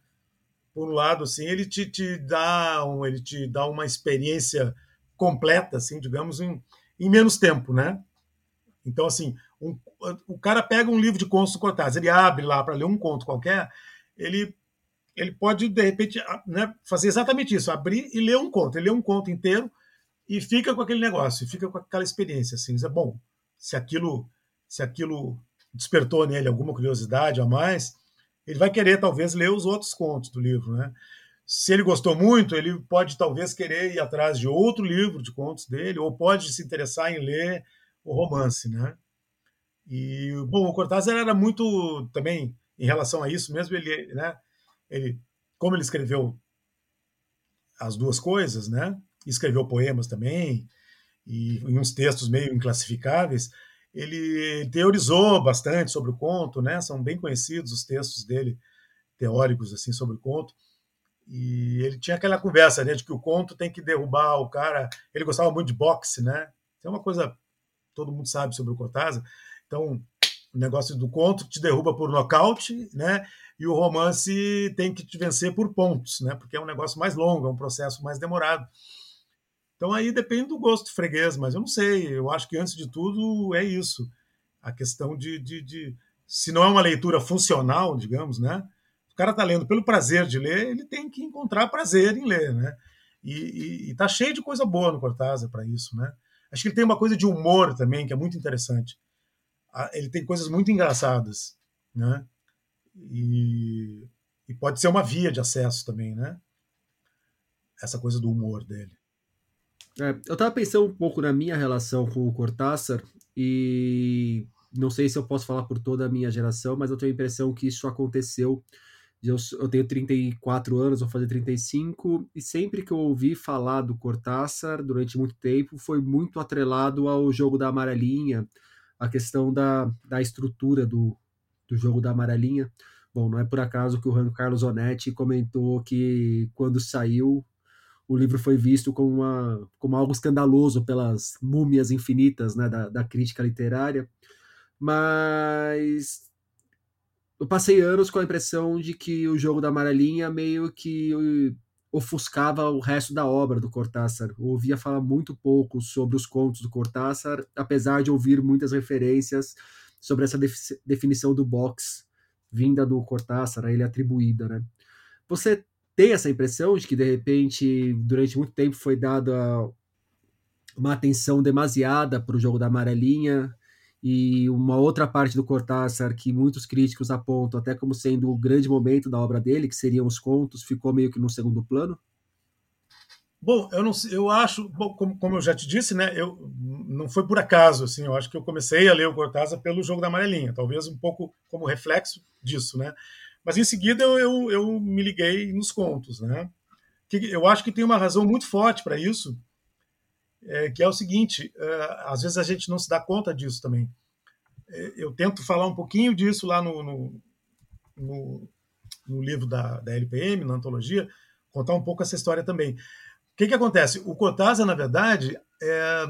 Por um lado, assim, ele te, te dá um, ele te dá uma experiência completa, assim, digamos, em, em menos tempo, né? Então, assim, um, o cara pega um livro de contos do Cortázar, ele abre lá para ler um conto qualquer, ele, ele pode, de repente, né, fazer exatamente isso, abrir e ler um conto. Ele lê um conto inteiro e fica com aquele negócio, fica com aquela experiência. Assim, é bom, se aquilo, se aquilo despertou nele alguma curiosidade a mais, ele vai querer, talvez, ler os outros contos do livro. Né? Se ele gostou muito, ele pode, talvez, querer ir atrás de outro livro de contos dele, ou pode se interessar em ler o romance, né? E, bom, o Cortázar era muito também em relação a isso mesmo, ele, né, ele como ele escreveu as duas coisas, né? Escreveu poemas também e, uns textos meio inclassificáveis. Ele teorizou bastante sobre o conto, né? São bem conhecidos os textos dele teóricos assim sobre o conto. E ele tinha aquela conversa né, de que o conto tem que derrubar o cara. Ele gostava muito de boxe, né? É uma coisa todo mundo sabe sobre o Cortázar. Então, o negócio do conto te derruba por nocaute, né? E o romance tem que te vencer por pontos, né? Porque é um negócio mais longo, é um processo mais demorado. Então aí depende do gosto freguês, mas eu não sei. Eu acho que antes de tudo é isso. A questão de, de, de se não é uma leitura funcional, digamos, né? O cara está lendo pelo prazer de ler, ele tem que encontrar prazer em ler, né? E está cheio de coisa boa no Cortázar para isso, né? Acho que ele tem uma coisa de humor também que é muito interessante. Ele tem coisas muito engraçadas, né? E, e pode ser uma via de acesso também, né? Essa coisa do humor dele.
É, eu estava pensando um pouco na minha relação com o Cortázar e não sei se eu posso falar por toda a minha geração, mas eu tenho a impressão que isso aconteceu. Eu, eu tenho 34 anos, vou fazer 35, e sempre que eu ouvi falar do Cortázar durante muito tempo, foi muito atrelado ao jogo da amarelinha, a questão da, da estrutura do, do jogo da amarelinha. Bom, não é por acaso que o Juan Carlos Onetti comentou que quando saiu o livro foi visto como, uma, como algo escandaloso pelas múmias infinitas né, da, da crítica literária, mas eu passei anos com a impressão de que o jogo da amarelinha meio que ofuscava o resto da obra do Cortázar. Eu ouvia falar muito pouco sobre os contos do Cortázar, apesar de ouvir muitas referências sobre essa definição do box vinda do Cortázar, a ele atribuída, né? Você tem essa impressão de que, de repente, durante muito tempo foi dada uma atenção demasiada para o jogo da amarelinha e uma outra parte do Cortázar que muitos críticos apontam até como sendo o grande momento da obra dele, que seriam os contos, ficou meio que no segundo plano?
Bom, eu não eu acho, bom, como, como, eu já te disse, né, eu não foi por acaso, assim, eu acho que eu comecei a ler o Cortázar pelo jogo da amarelinha, talvez um pouco como reflexo disso, né? Mas em seguida eu, eu, eu me liguei nos contos, né? Que eu acho que tem uma razão muito forte para isso, é, que é o seguinte: é, às vezes a gente não se dá conta disso também. É, eu tento falar um pouquinho disso lá no, no, no, no livro da, da LPM, na antologia, contar um pouco essa história também. O que, que acontece? O Cortázar, na verdade, é,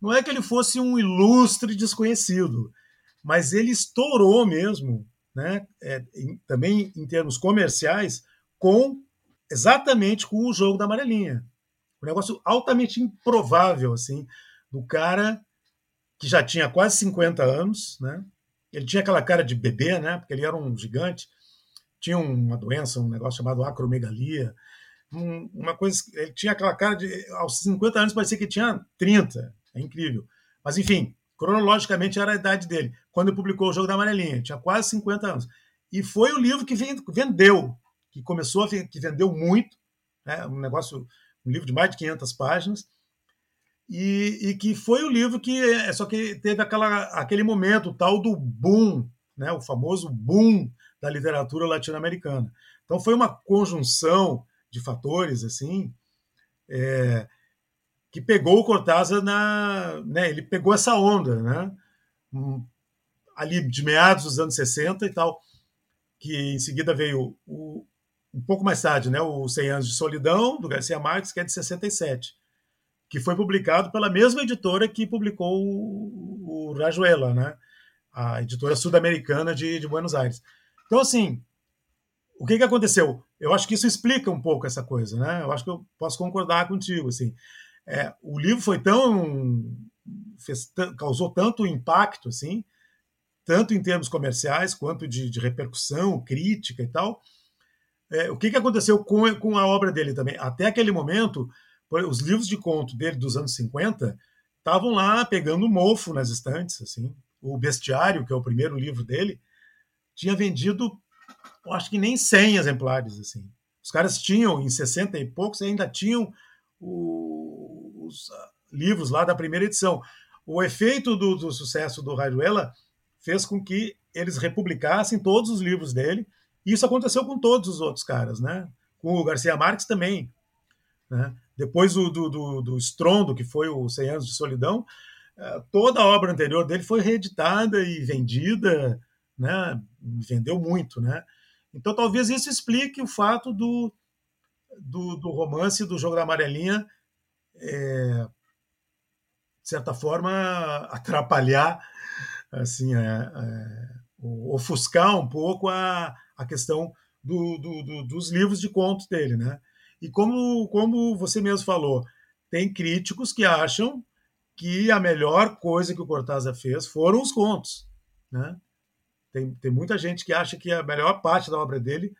não é que ele fosse um ilustre desconhecido, mas ele estourou mesmo né, é, em, também em termos comerciais, com exatamente com o jogo da amarelinha. Um negócio altamente improvável, assim, do cara que já tinha quase 50 anos, né? Ele tinha aquela cara de bebê, né? Porque ele era um gigante, tinha uma doença, um negócio chamado acromegalia, um, uma coisa, ele tinha aquela cara de aos 50 anos parecia que tinha 30, é incrível. Mas enfim, cronologicamente era a idade dele, quando ele publicou o Jogo da Amarelinha, tinha quase 50 anos. E foi o livro que vendeu, que começou que vendeu muito, né? um negócio, um livro de mais de 500 páginas, e, e, que foi o livro que é só que teve aquela, aquele momento o tal do boom, né? o famoso boom da literatura latino-americana. Então foi uma conjunção de fatores assim é, que pegou o Cortázar na. Né, ele pegou essa onda, né? Hum, ali de meados dos anos 60 e tal, que em seguida veio o, um pouco mais tarde, né, o 100 Anos de Solidão, do Garcia Marques, que é de 67, que foi publicado pela mesma editora que publicou o, o Rajuela, né, a editora sul-americana de, de Buenos Aires. Então, assim, o que, que aconteceu? Eu acho que isso explica um pouco essa coisa, né? Eu acho que eu posso concordar contigo, assim. É, o livro foi tão. Fez, causou tanto impacto, assim, tanto em termos comerciais quanto de, de repercussão, crítica e tal. É, o que, que aconteceu com, com a obra dele também? Até aquele momento, os livros de conto dele dos anos 50 estavam lá pegando mofo nas estantes. Assim. O Bestiário, que é o primeiro livro dele, tinha vendido, acho que nem 100 exemplares. assim. Os caras tinham, em 60 e poucos, ainda tinham os uh, livros lá da primeira edição. O efeito do, do sucesso do Rayuela fez com que eles republicassem todos os livros dele, e isso aconteceu com todos os outros caras, né? Com o Garcia Marques também. Né? Depois do, do, do, do Estrondo, que foi o 100 Anos de Solidão, uh, toda a obra anterior dele foi reeditada e vendida, né? vendeu muito. Né? Então, talvez isso explique o fato do, do, do romance do jogo da amarelinha, é, de certa forma, atrapalhar, assim, é, é, ofuscar um pouco a, a questão do, do, do, dos livros de contos dele, né? E como, como você mesmo falou, tem críticos que acham que a melhor coisa que o Cortázar fez foram os contos, né? Tem, tem muita gente que acha que a melhor parte da obra dele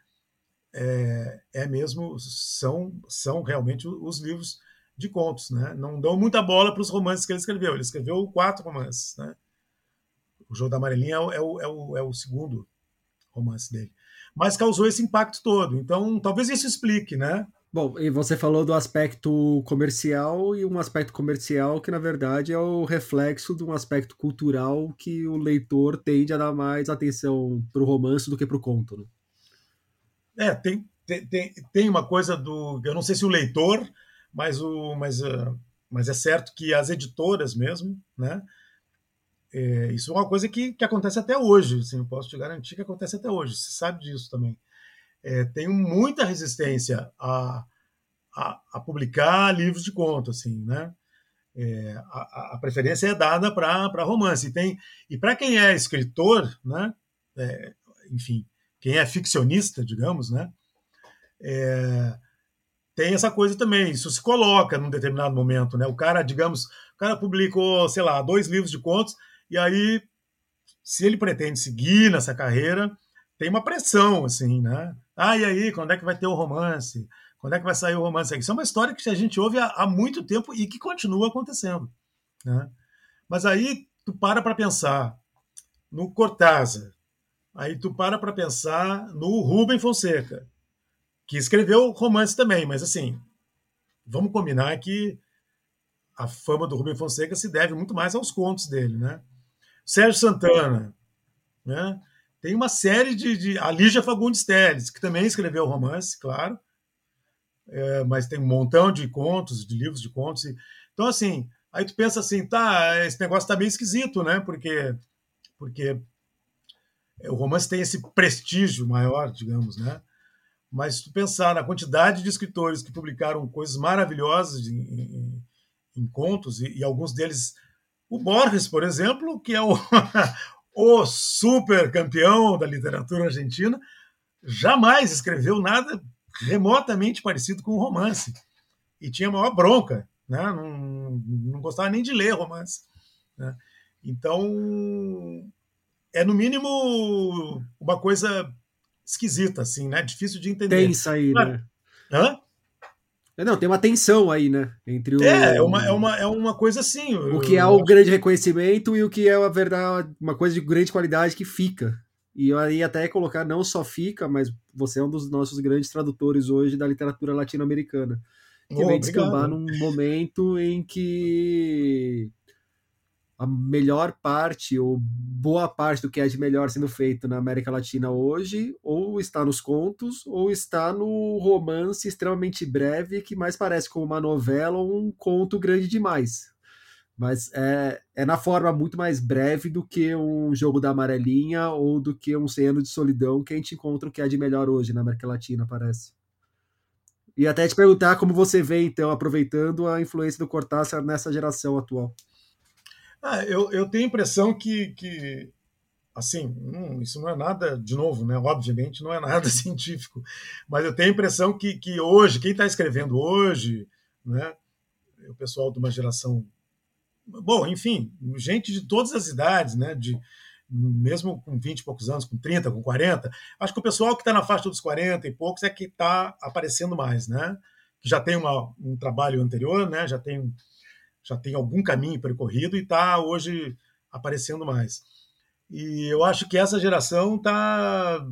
é, é mesmo são são realmente os livros de contos, né? Não dão muita bola para os romances que ele escreveu. Ele escreveu quatro romances, né? O Jogo da Amarelinha é o, é o, é o, é o segundo romance dele. Mas causou esse impacto todo. Então, talvez isso explique, né?
Bom, e você falou do aspecto comercial e um aspecto comercial que, na verdade, é o reflexo de um aspecto cultural que o leitor tende a dar mais atenção para o romance do que para o conto. Né?
É, tem, tem, tem uma coisa do. Eu não sei se o leitor, mas, o, mas, uh, mas é certo que as editoras mesmo, né? É, isso é uma coisa que, que acontece até hoje, assim, eu posso te garantir que acontece até hoje, você sabe disso também. É, tem muita resistência a, a, a, publicar livros de conto, assim, né? É, a, a, preferência é dada para romance. E, tem, e para quem é escritor, né? É, enfim, quem é ficcionista, digamos, né? É, tem essa coisa também, isso se coloca num determinado momento, né? O cara, digamos, o cara publicou, sei lá, dois livros de contos, e aí, se ele pretende seguir nessa carreira, tem uma pressão, assim, né? Ah, e aí, quando é que vai ter o romance? Quando é que vai sair o romance? Isso é uma história que a gente ouve há, há muito tempo e que continua acontecendo, né? Mas aí tu para para pensar no Cortázar, aí tu para para pensar no Rubem Fonseca, que escreveu romance também, mas assim, vamos combinar que a fama do Rubem Fonseca se deve muito mais aos contos dele, né? Sérgio Santana, né? Tem uma série de, de a Lígia Fagundes Telles, que também escreveu romance, claro, é, mas tem um montão de contos, de livros de contos. E, então, assim, aí tu pensa assim, tá, esse negócio tá meio esquisito, né? Porque, porque o romance tem esse prestígio maior, digamos, né? Mas se tu pensar na quantidade de escritores que publicaram coisas maravilhosas em, em, em contos, e, e alguns deles o Borges, por exemplo, que é o, o super campeão da literatura argentina, jamais escreveu nada remotamente parecido com um romance. E tinha maior bronca, né? não, não gostava nem de ler romance. Né? Então, é no mínimo uma coisa esquisita, assim, né? Difícil de entender.
Tem aí, né? Hã? É, não, tem uma tensão aí, né? Entre o.
É, é uma, é uma, é uma coisa assim.
O que é o grande reconhecimento e o que é a verdade, uma coisa de grande qualidade que fica. E aí até colocar não só fica, mas você é um dos nossos grandes tradutores hoje da literatura latino-americana. Que oh, vem descambar num momento em que a melhor parte, ou boa parte do que é de melhor sendo feito na América Latina hoje, ou está nos contos, ou está no romance extremamente breve, que mais parece como uma novela ou um conto grande demais. Mas é, é na forma muito mais breve do que um jogo da amarelinha ou do que um Cem Anos de Solidão que a gente encontra o que é de melhor hoje na América Latina, parece. E até te perguntar como você vê, então, aproveitando a influência do Cortázar nessa geração atual.
Ah, eu, eu tenho a impressão que, que assim, hum, isso não é nada, de novo, né? Obviamente não é nada científico, mas eu tenho a impressão que, que hoje, quem está escrevendo hoje, né? O pessoal de uma geração, bom, enfim, gente de todas as idades, né? De, mesmo com 20 e poucos anos, com 30, com 40, acho que o pessoal que está na faixa dos 40 e poucos é que está aparecendo mais, né? Que já tem uma, um trabalho anterior, né? Já tem já tem algum caminho percorrido e está hoje aparecendo mais. E eu acho que essa geração está.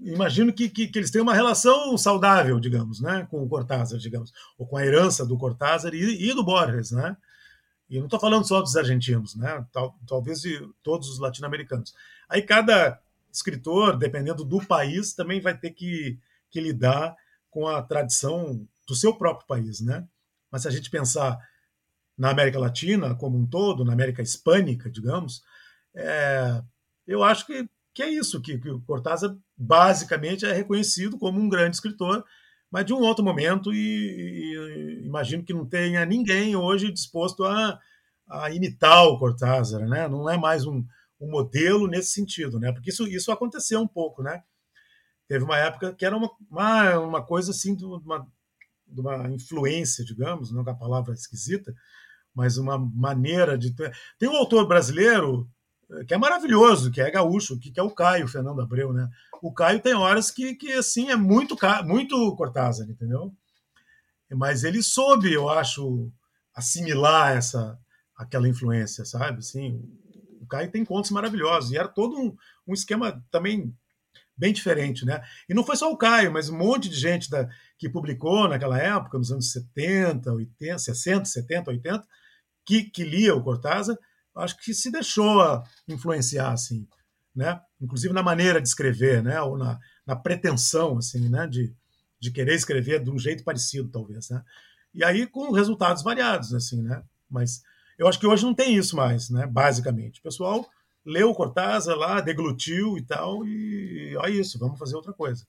Imagino que, que, que, eles têm uma relação saudável, digamos, né, com o Cortázar, digamos, ou com a herança do Cortázar e, e do Borges, né? E não estou falando só dos argentinos, né? Tal, talvez de todos os latino-americanos. Aí cada escritor, dependendo do país, também vai ter que, que lidar com a tradição do seu próprio país, né? Mas se a gente pensar na América Latina como um todo, na América Hispânica, digamos, é, eu acho que, que é isso, que, que o Cortázar basicamente é reconhecido como um grande escritor, mas de um outro momento, e, e imagino que não tenha ninguém hoje disposto a, a imitar o Cortázar, né? não é mais um, um modelo nesse sentido, né? porque isso, isso aconteceu um pouco. Né? Teve uma época que era uma, uma, uma coisa assim, uma de uma influência, digamos, não é uma palavra esquisita, mas uma maneira de. Tem um autor brasileiro, que é maravilhoso, que é gaúcho, que é o Caio, Fernando Abreu, né? O Caio tem horas que, que assim, é muito, muito Cortázar, entendeu? Mas ele soube, eu acho, assimilar essa aquela influência, sabe? Assim, o Caio tem contos maravilhosos, e era todo um, um esquema também bem diferente, né? E não foi só o Caio, mas um monte de gente da, que publicou naquela época, nos anos 70, 80, 60, 70, 80, que, que lia o Cortázar, acho que se deixou influenciar, assim, né? Inclusive na maneira de escrever, né? Ou na, na pretensão, assim, né? De, de querer escrever de um jeito parecido, talvez, né? E aí com resultados variados, assim, né? Mas eu acho que hoje não tem isso mais, né? Basicamente, o pessoal leu o Cortázar lá, deglutiu e tal, e é isso, vamos fazer outra coisa.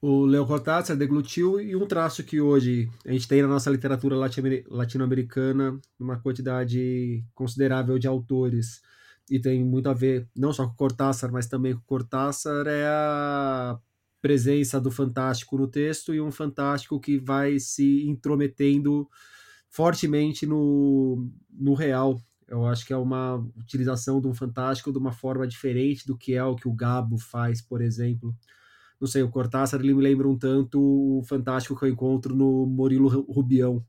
O Leo Cortázar deglutiu e um traço que hoje a gente tem na nossa literatura latino-americana uma quantidade considerável de autores e tem muito a ver não só com Cortázar, mas também com Cortázar é a presença do fantástico no texto e um fantástico que vai se intrometendo fortemente no, no real, eu acho que é uma utilização de um fantástico de uma forma diferente do que é o que o Gabo faz, por exemplo. Não sei, o Cortázar ele me lembra um tanto o fantástico que eu encontro no Murilo Rubião.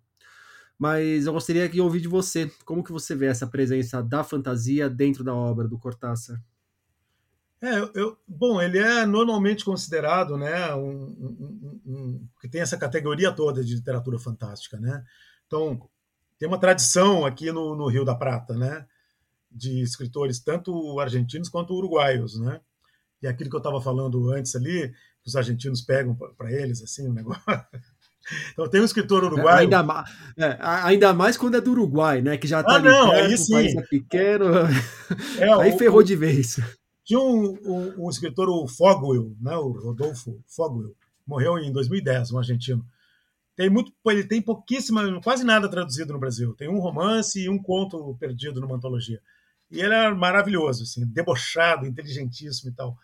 Mas eu gostaria de ouvir de você, como que você vê essa presença da fantasia dentro da obra do Cortázar?
É, eu, bom, ele é normalmente considerado, né, um, um, um, que tem essa categoria toda de literatura fantástica, né? Então, tem uma tradição aqui no, no Rio da Prata, né? De escritores tanto argentinos quanto uruguaios, né? E aquilo que eu estava falando antes ali, que os argentinos pegam para eles, assim, o negócio. Então tem um escritor uruguaio.
Ainda, ma... é, ainda mais quando é do Uruguai, né? Que já está ah, não, perto, aí sim. país é pequeno. É, aí o, ferrou de vez.
Tinha um, um, um, escritor, o Fogwell, né? o Rodolfo Fogwell, morreu em 2010, um argentino. Tem muito, ele tem pouquíssima, quase nada traduzido no Brasil. Tem um romance e um conto perdido numa antologia. E ele era maravilhoso, assim, debochado, inteligentíssimo e tal.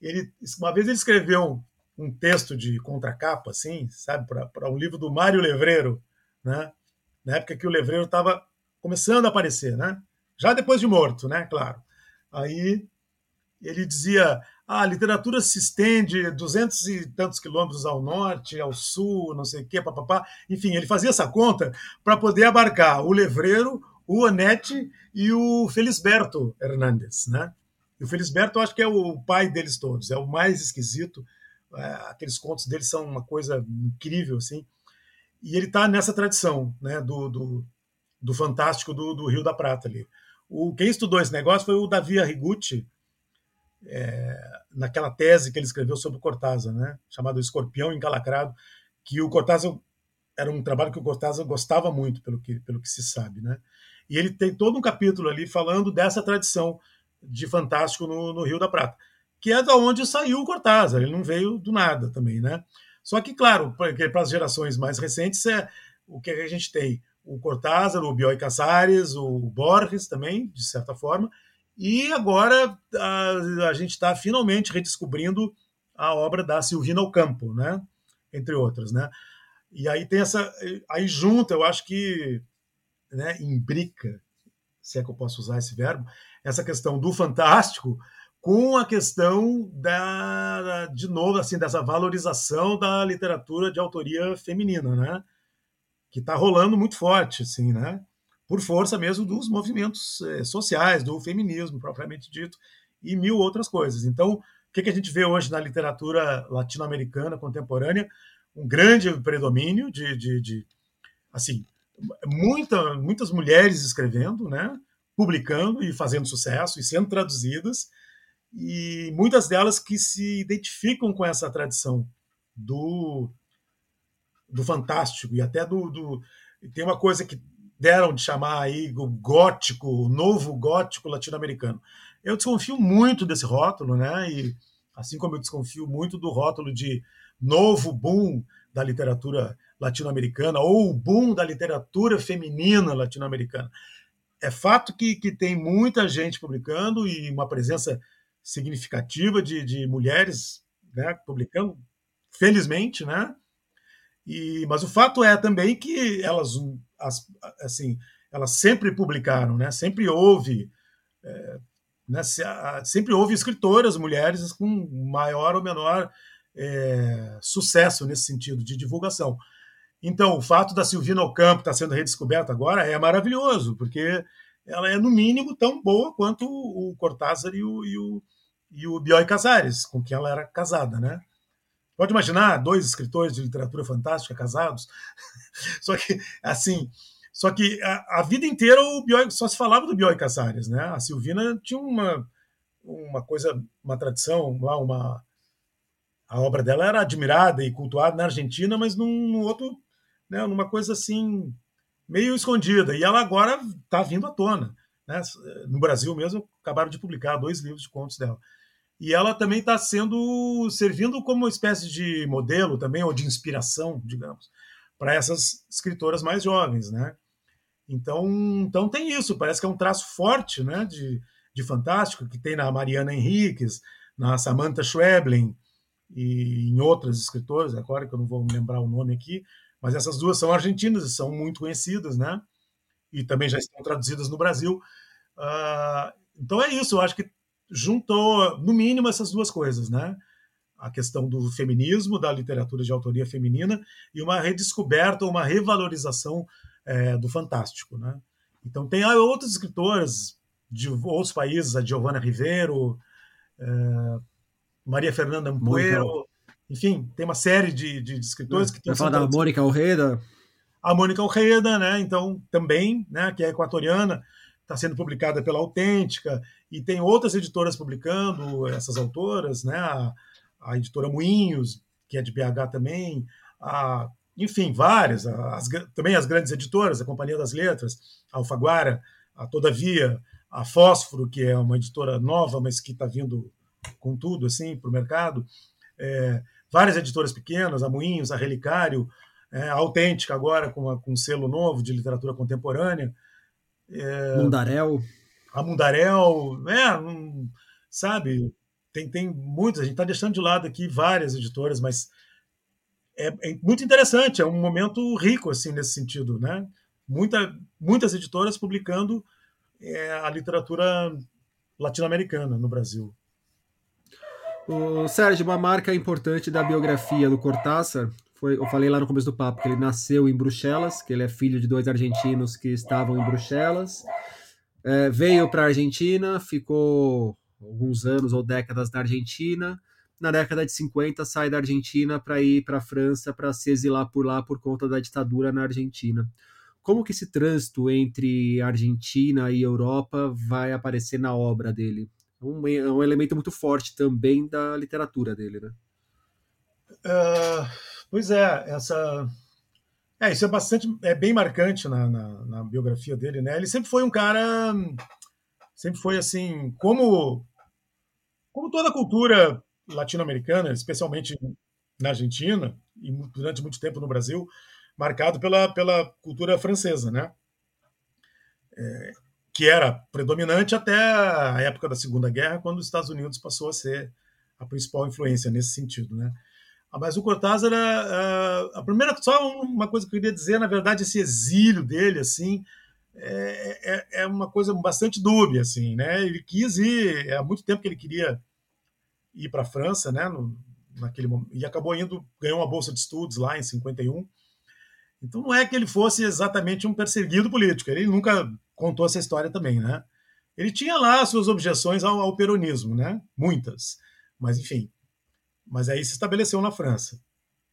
Ele, uma vez ele escreveu um, um texto de contracapa, assim, sabe, para um livro do Mário Levreiro, né? Na época que o Levreiro estava começando a aparecer, né? Já depois de morto, né? Claro. Aí ele dizia: a literatura se estende duzentos e tantos quilômetros ao norte, ao sul, não sei o quê, papapá. Enfim, ele fazia essa conta para poder abarcar o Levreiro, o Onete e o Felisberto Hernandes, né? E o Felisberto, eu acho que é o pai deles todos, é o mais esquisito. É, aqueles contos dele são uma coisa incrível, assim. E ele está nessa tradição, né, do, do, do fantástico do, do, Rio da Prata ali. O, quem estudou esse negócio foi o Davi Arrigucci, é, naquela tese que ele escreveu sobre o Cortázar, né, chamado Escorpião Encalacrado, que o Cortázar era um trabalho que o Cortázar gostava muito, pelo que, pelo que se sabe. Né? E ele tem todo um capítulo ali falando dessa tradição de fantástico no, no Rio da Prata, que é da onde saiu o Cortázar, ele não veio do nada também. Né? Só que, claro, para as gerações mais recentes, é o que a gente tem? O Cortázar, o Bioy Casares, o Borges também, de certa forma, e agora a, a gente está finalmente redescobrindo a obra da Silvina Ocampo, né? entre outras. Né? E aí tem essa. Aí junta, eu acho que né, imbrica, se é que eu posso usar esse verbo, essa questão do fantástico com a questão da, de novo, assim, dessa valorização da literatura de autoria feminina, né? Que está rolando muito forte, assim, né? Por força mesmo dos movimentos eh, sociais, do feminismo propriamente dito, e mil outras coisas. Então, o que, que a gente vê hoje na literatura latino-americana contemporânea? Um grande predomínio de, de, de assim, muita, muitas mulheres escrevendo, né? publicando e fazendo sucesso e sendo traduzidas, e muitas delas que se identificam com essa tradição do, do fantástico e até do, do tem uma coisa que deram de chamar aí o gótico, o novo gótico latino-americano. Eu desconfio muito desse rótulo, né? E assim como eu desconfio muito do rótulo de novo boom da literatura latino-americana ou boom da literatura feminina latino-americana. É fato que, que tem muita gente publicando e uma presença significativa de, de mulheres né, publicando, felizmente, né? E, mas o fato é também que elas as, assim, elas sempre publicaram, né? Sempre houve é, né, sempre houve escritoras mulheres com maior ou menor é, sucesso nesse sentido de divulgação. Então, o fato da Silvina Ocampo estar tá sendo redescoberta agora é maravilhoso, porque ela é, no mínimo, tão boa quanto o Cortázar e o, e o, e o Bioy Casares, com quem ela era casada, né? Pode imaginar dois escritores de literatura fantástica casados? só que, assim, só que a, a, vida inteira o Bioy, só se falava do Bioy Casares, né? A Silvina tinha uma, uma coisa, uma tradição, uma, a obra dela era admirada e cultuada na Argentina, mas num, num outro, né, numa coisa assim meio escondida. E ela agora está vindo à tona. Né? No Brasil mesmo acabaram de publicar dois livros de contos dela. E ela também está sendo servindo como uma espécie de modelo também ou de inspiração, digamos, para essas escritoras mais jovens, né? Então, então tem isso. Parece que é um traço forte, né, de, de fantástico que tem na Mariana Henriques, na Samantha Schweblin, e em outras escritoras, agora que eu não vou lembrar o nome aqui, mas essas duas são argentinas e são muito conhecidas, né? E também já estão traduzidas no Brasil. Uh, então é isso, eu acho que juntou, no mínimo, essas duas coisas, né? A questão do feminismo, da literatura de autoria feminina e uma redescoberta, uma revalorização é, do fantástico, né? Então tem outras escritoras de outros países, a Giovanna Rivero, é, Maria Fernanda Ampuero, enfim, tem uma série de, de, escritores é, que
estão. Vai falar da Mônica Orreda?
A Mônica Orreda, né? Então, também, né? Que é equatoriana, está sendo publicada pela Autêntica, e tem outras editoras publicando essas autoras, né? A, a editora Moinhos, que é de BH também, a, enfim, várias, as, também as grandes editoras, a Companhia das Letras, a Alfaguara, a Todavia, a Fósforo, que é uma editora nova, mas que está vindo com tudo assim para o mercado. É, várias editoras pequenas, a Moinhos, a Relicário, é, a Autêntica agora com, a, com um selo novo de literatura contemporânea.
É, Mundarel.
A Mundarel, é, um, sabe, tem, tem muitas, a gente está deixando de lado aqui várias editoras, mas é, é, muito interessante, é um momento rico assim nesse sentido, né? Muita, muitas editoras publicando é, a literatura latino-americana no Brasil.
O Sérgio, uma marca importante da biografia do Cortázar foi, eu falei lá no começo do papo, que ele nasceu em Bruxelas, que ele é filho de dois argentinos que estavam em Bruxelas, é, veio para a Argentina, ficou alguns anos ou décadas na Argentina. Na década de 50 sai da Argentina para ir para a França para se exilar por lá por conta da ditadura na Argentina. Como que esse trânsito entre Argentina e Europa vai aparecer na obra dele? um, é um elemento muito forte também da literatura dele, né?
Uh, pois é, essa é, isso é bastante, é bem marcante na, na, na, biografia dele, né? Ele sempre foi um cara, sempre foi assim, como, como toda a cultura latino-americana, especialmente na Argentina e durante muito tempo no Brasil, marcado pela, pela cultura francesa, né? É, que era predominante até a época da Segunda Guerra, quando os Estados Unidos passou a ser a principal influência nesse sentido, né? Ah, mas o Cortázar, a, a primeira, só uma coisa que eu queria dizer, na verdade, esse exílio dele, assim, é, é, é, uma coisa bastante dúbia, assim, né? Ele quis ir, é há muito tempo que ele queria ir para a França, né? No, naquele e acabou indo, ganhou uma bolsa de estudos lá em 51. Então não é que ele fosse exatamente um perseguido político, ele nunca contou essa história também, né? Ele tinha lá suas objeções ao, ao peronismo, né? Muitas. Mas, enfim. Mas aí se estabeleceu na França.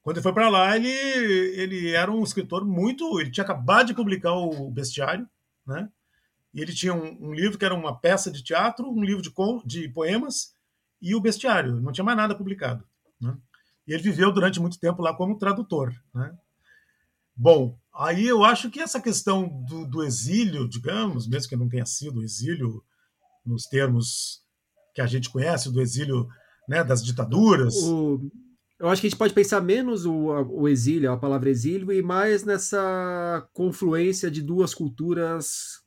Quando ele foi para lá, ele, ele era um escritor muito. Ele tinha acabado de publicar o Bestiário, né? E ele tinha um, um livro que era uma peça de teatro, um livro de, de poemas e o Bestiário. Não tinha mais nada publicado. Né? E ele viveu durante muito tempo lá como tradutor. Né? Bom, Aí eu acho que essa questão do, do, exílio, digamos, mesmo que não tenha sido exílio nos termos que a gente conhece, do exílio né, das ditaduras.
O, eu acho que a gente pode pensar menos o, o exílio, a palavra exílio, e mais nessa confluência de duas culturas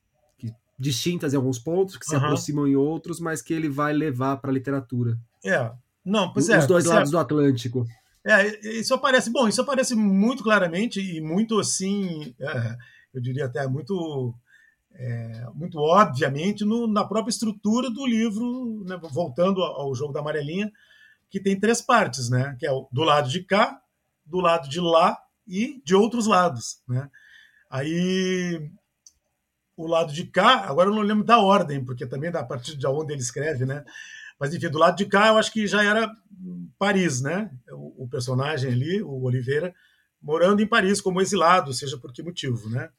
distintas em alguns pontos, que se uhum. aproximam em outros, mas que ele vai levar para a literatura.
É, não, pois é.
Os dois
é
lados do Atlântico.
É, isso aparece, bom, isso aparece muito claramente e muito assim, é, eu diria até muito é, muito obviamente no, na própria estrutura do livro, né, voltando ao jogo da amarelinha, que tem três partes, né, que é do lado de cá, do lado de lá e de outros lados. Né? Aí o lado de cá, agora eu não lembro da ordem, porque também da partir de onde ele escreve, né? Mas enfim, do lado de cá eu acho que já era Paris, né? O, o personagem ali, o Oliveira, morando em Paris como exilado, seja por que motivo, né?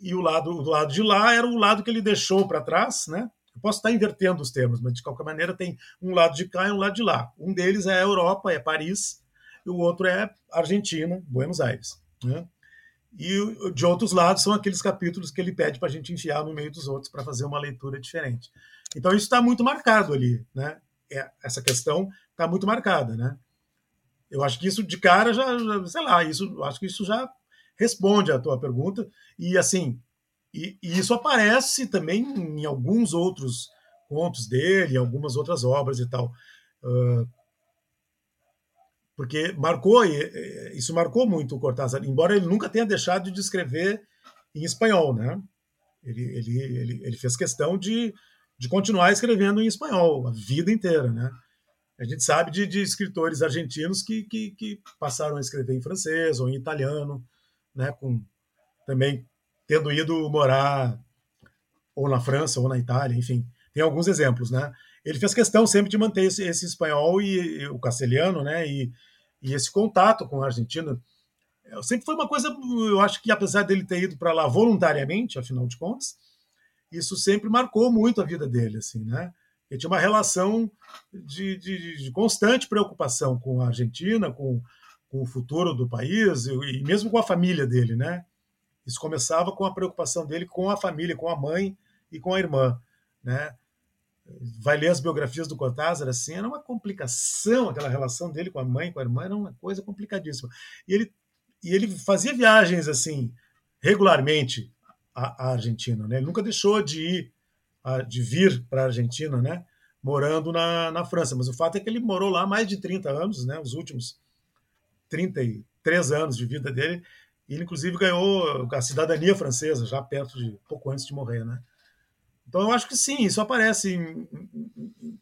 E o lado do lado de lá era o lado que ele deixou para trás, né? Eu posso estar invertendo os termos, mas de qualquer maneira tem um lado de cá e um lado de lá. Um deles é a Europa, é Paris, e o outro é Argentina, Buenos Aires. Né? E de outros lados são aqueles capítulos que ele pede para a gente enfiar no meio dos outros para fazer uma leitura diferente. Então isso está muito marcado ali, né? É, essa questão está muito marcada, né? Eu acho que isso de cara já, já, sei lá, isso, acho que isso já responde à tua pergunta e assim, e, e isso aparece também em alguns outros contos dele, algumas outras obras e tal. Uh, porque marcou, isso marcou muito o Cortázar, embora ele nunca tenha deixado de escrever em espanhol, né? Ele, ele, ele, ele fez questão de, de continuar escrevendo em espanhol a vida inteira, né? A gente sabe de, de escritores argentinos que, que, que, passaram a escrever em francês ou em italiano, né? Com também tendo ido morar ou na França ou na Itália, enfim, tem alguns exemplos, né? ele fez questão sempre de manter esse, esse espanhol e, e, o castelhano, né? E, e esse contato com a Argentina. Sempre foi uma coisa, eu acho que apesar dele ter ido para lá voluntariamente, afinal de contas, isso sempre marcou muito a vida dele, assim, né? Ele tinha uma relação de, de, de constante preocupação com a Argentina, com, com o futuro do país e, mesmo com a família dele, né? Isso começava com a preocupação dele com a família, com a mãe e com a irmã, né? vai ler as biografias do Cortázar, assim, era uma complicação, aquela relação dele com a mãe, com a irmã, era uma coisa complicadíssima. E ele, e ele fazia viagens, assim, regularmente à, à Argentina, né? Ele nunca deixou de ir, de vir para a Argentina, né? Morando na, na França. Mas o fato é que ele morou lá mais de 30 anos, né? Os últimos 33 anos de vida dele. Ele, inclusive, ganhou a cidadania francesa, já perto de, pouco antes de morrer, né? Então eu acho que sim, isso aparece em, em,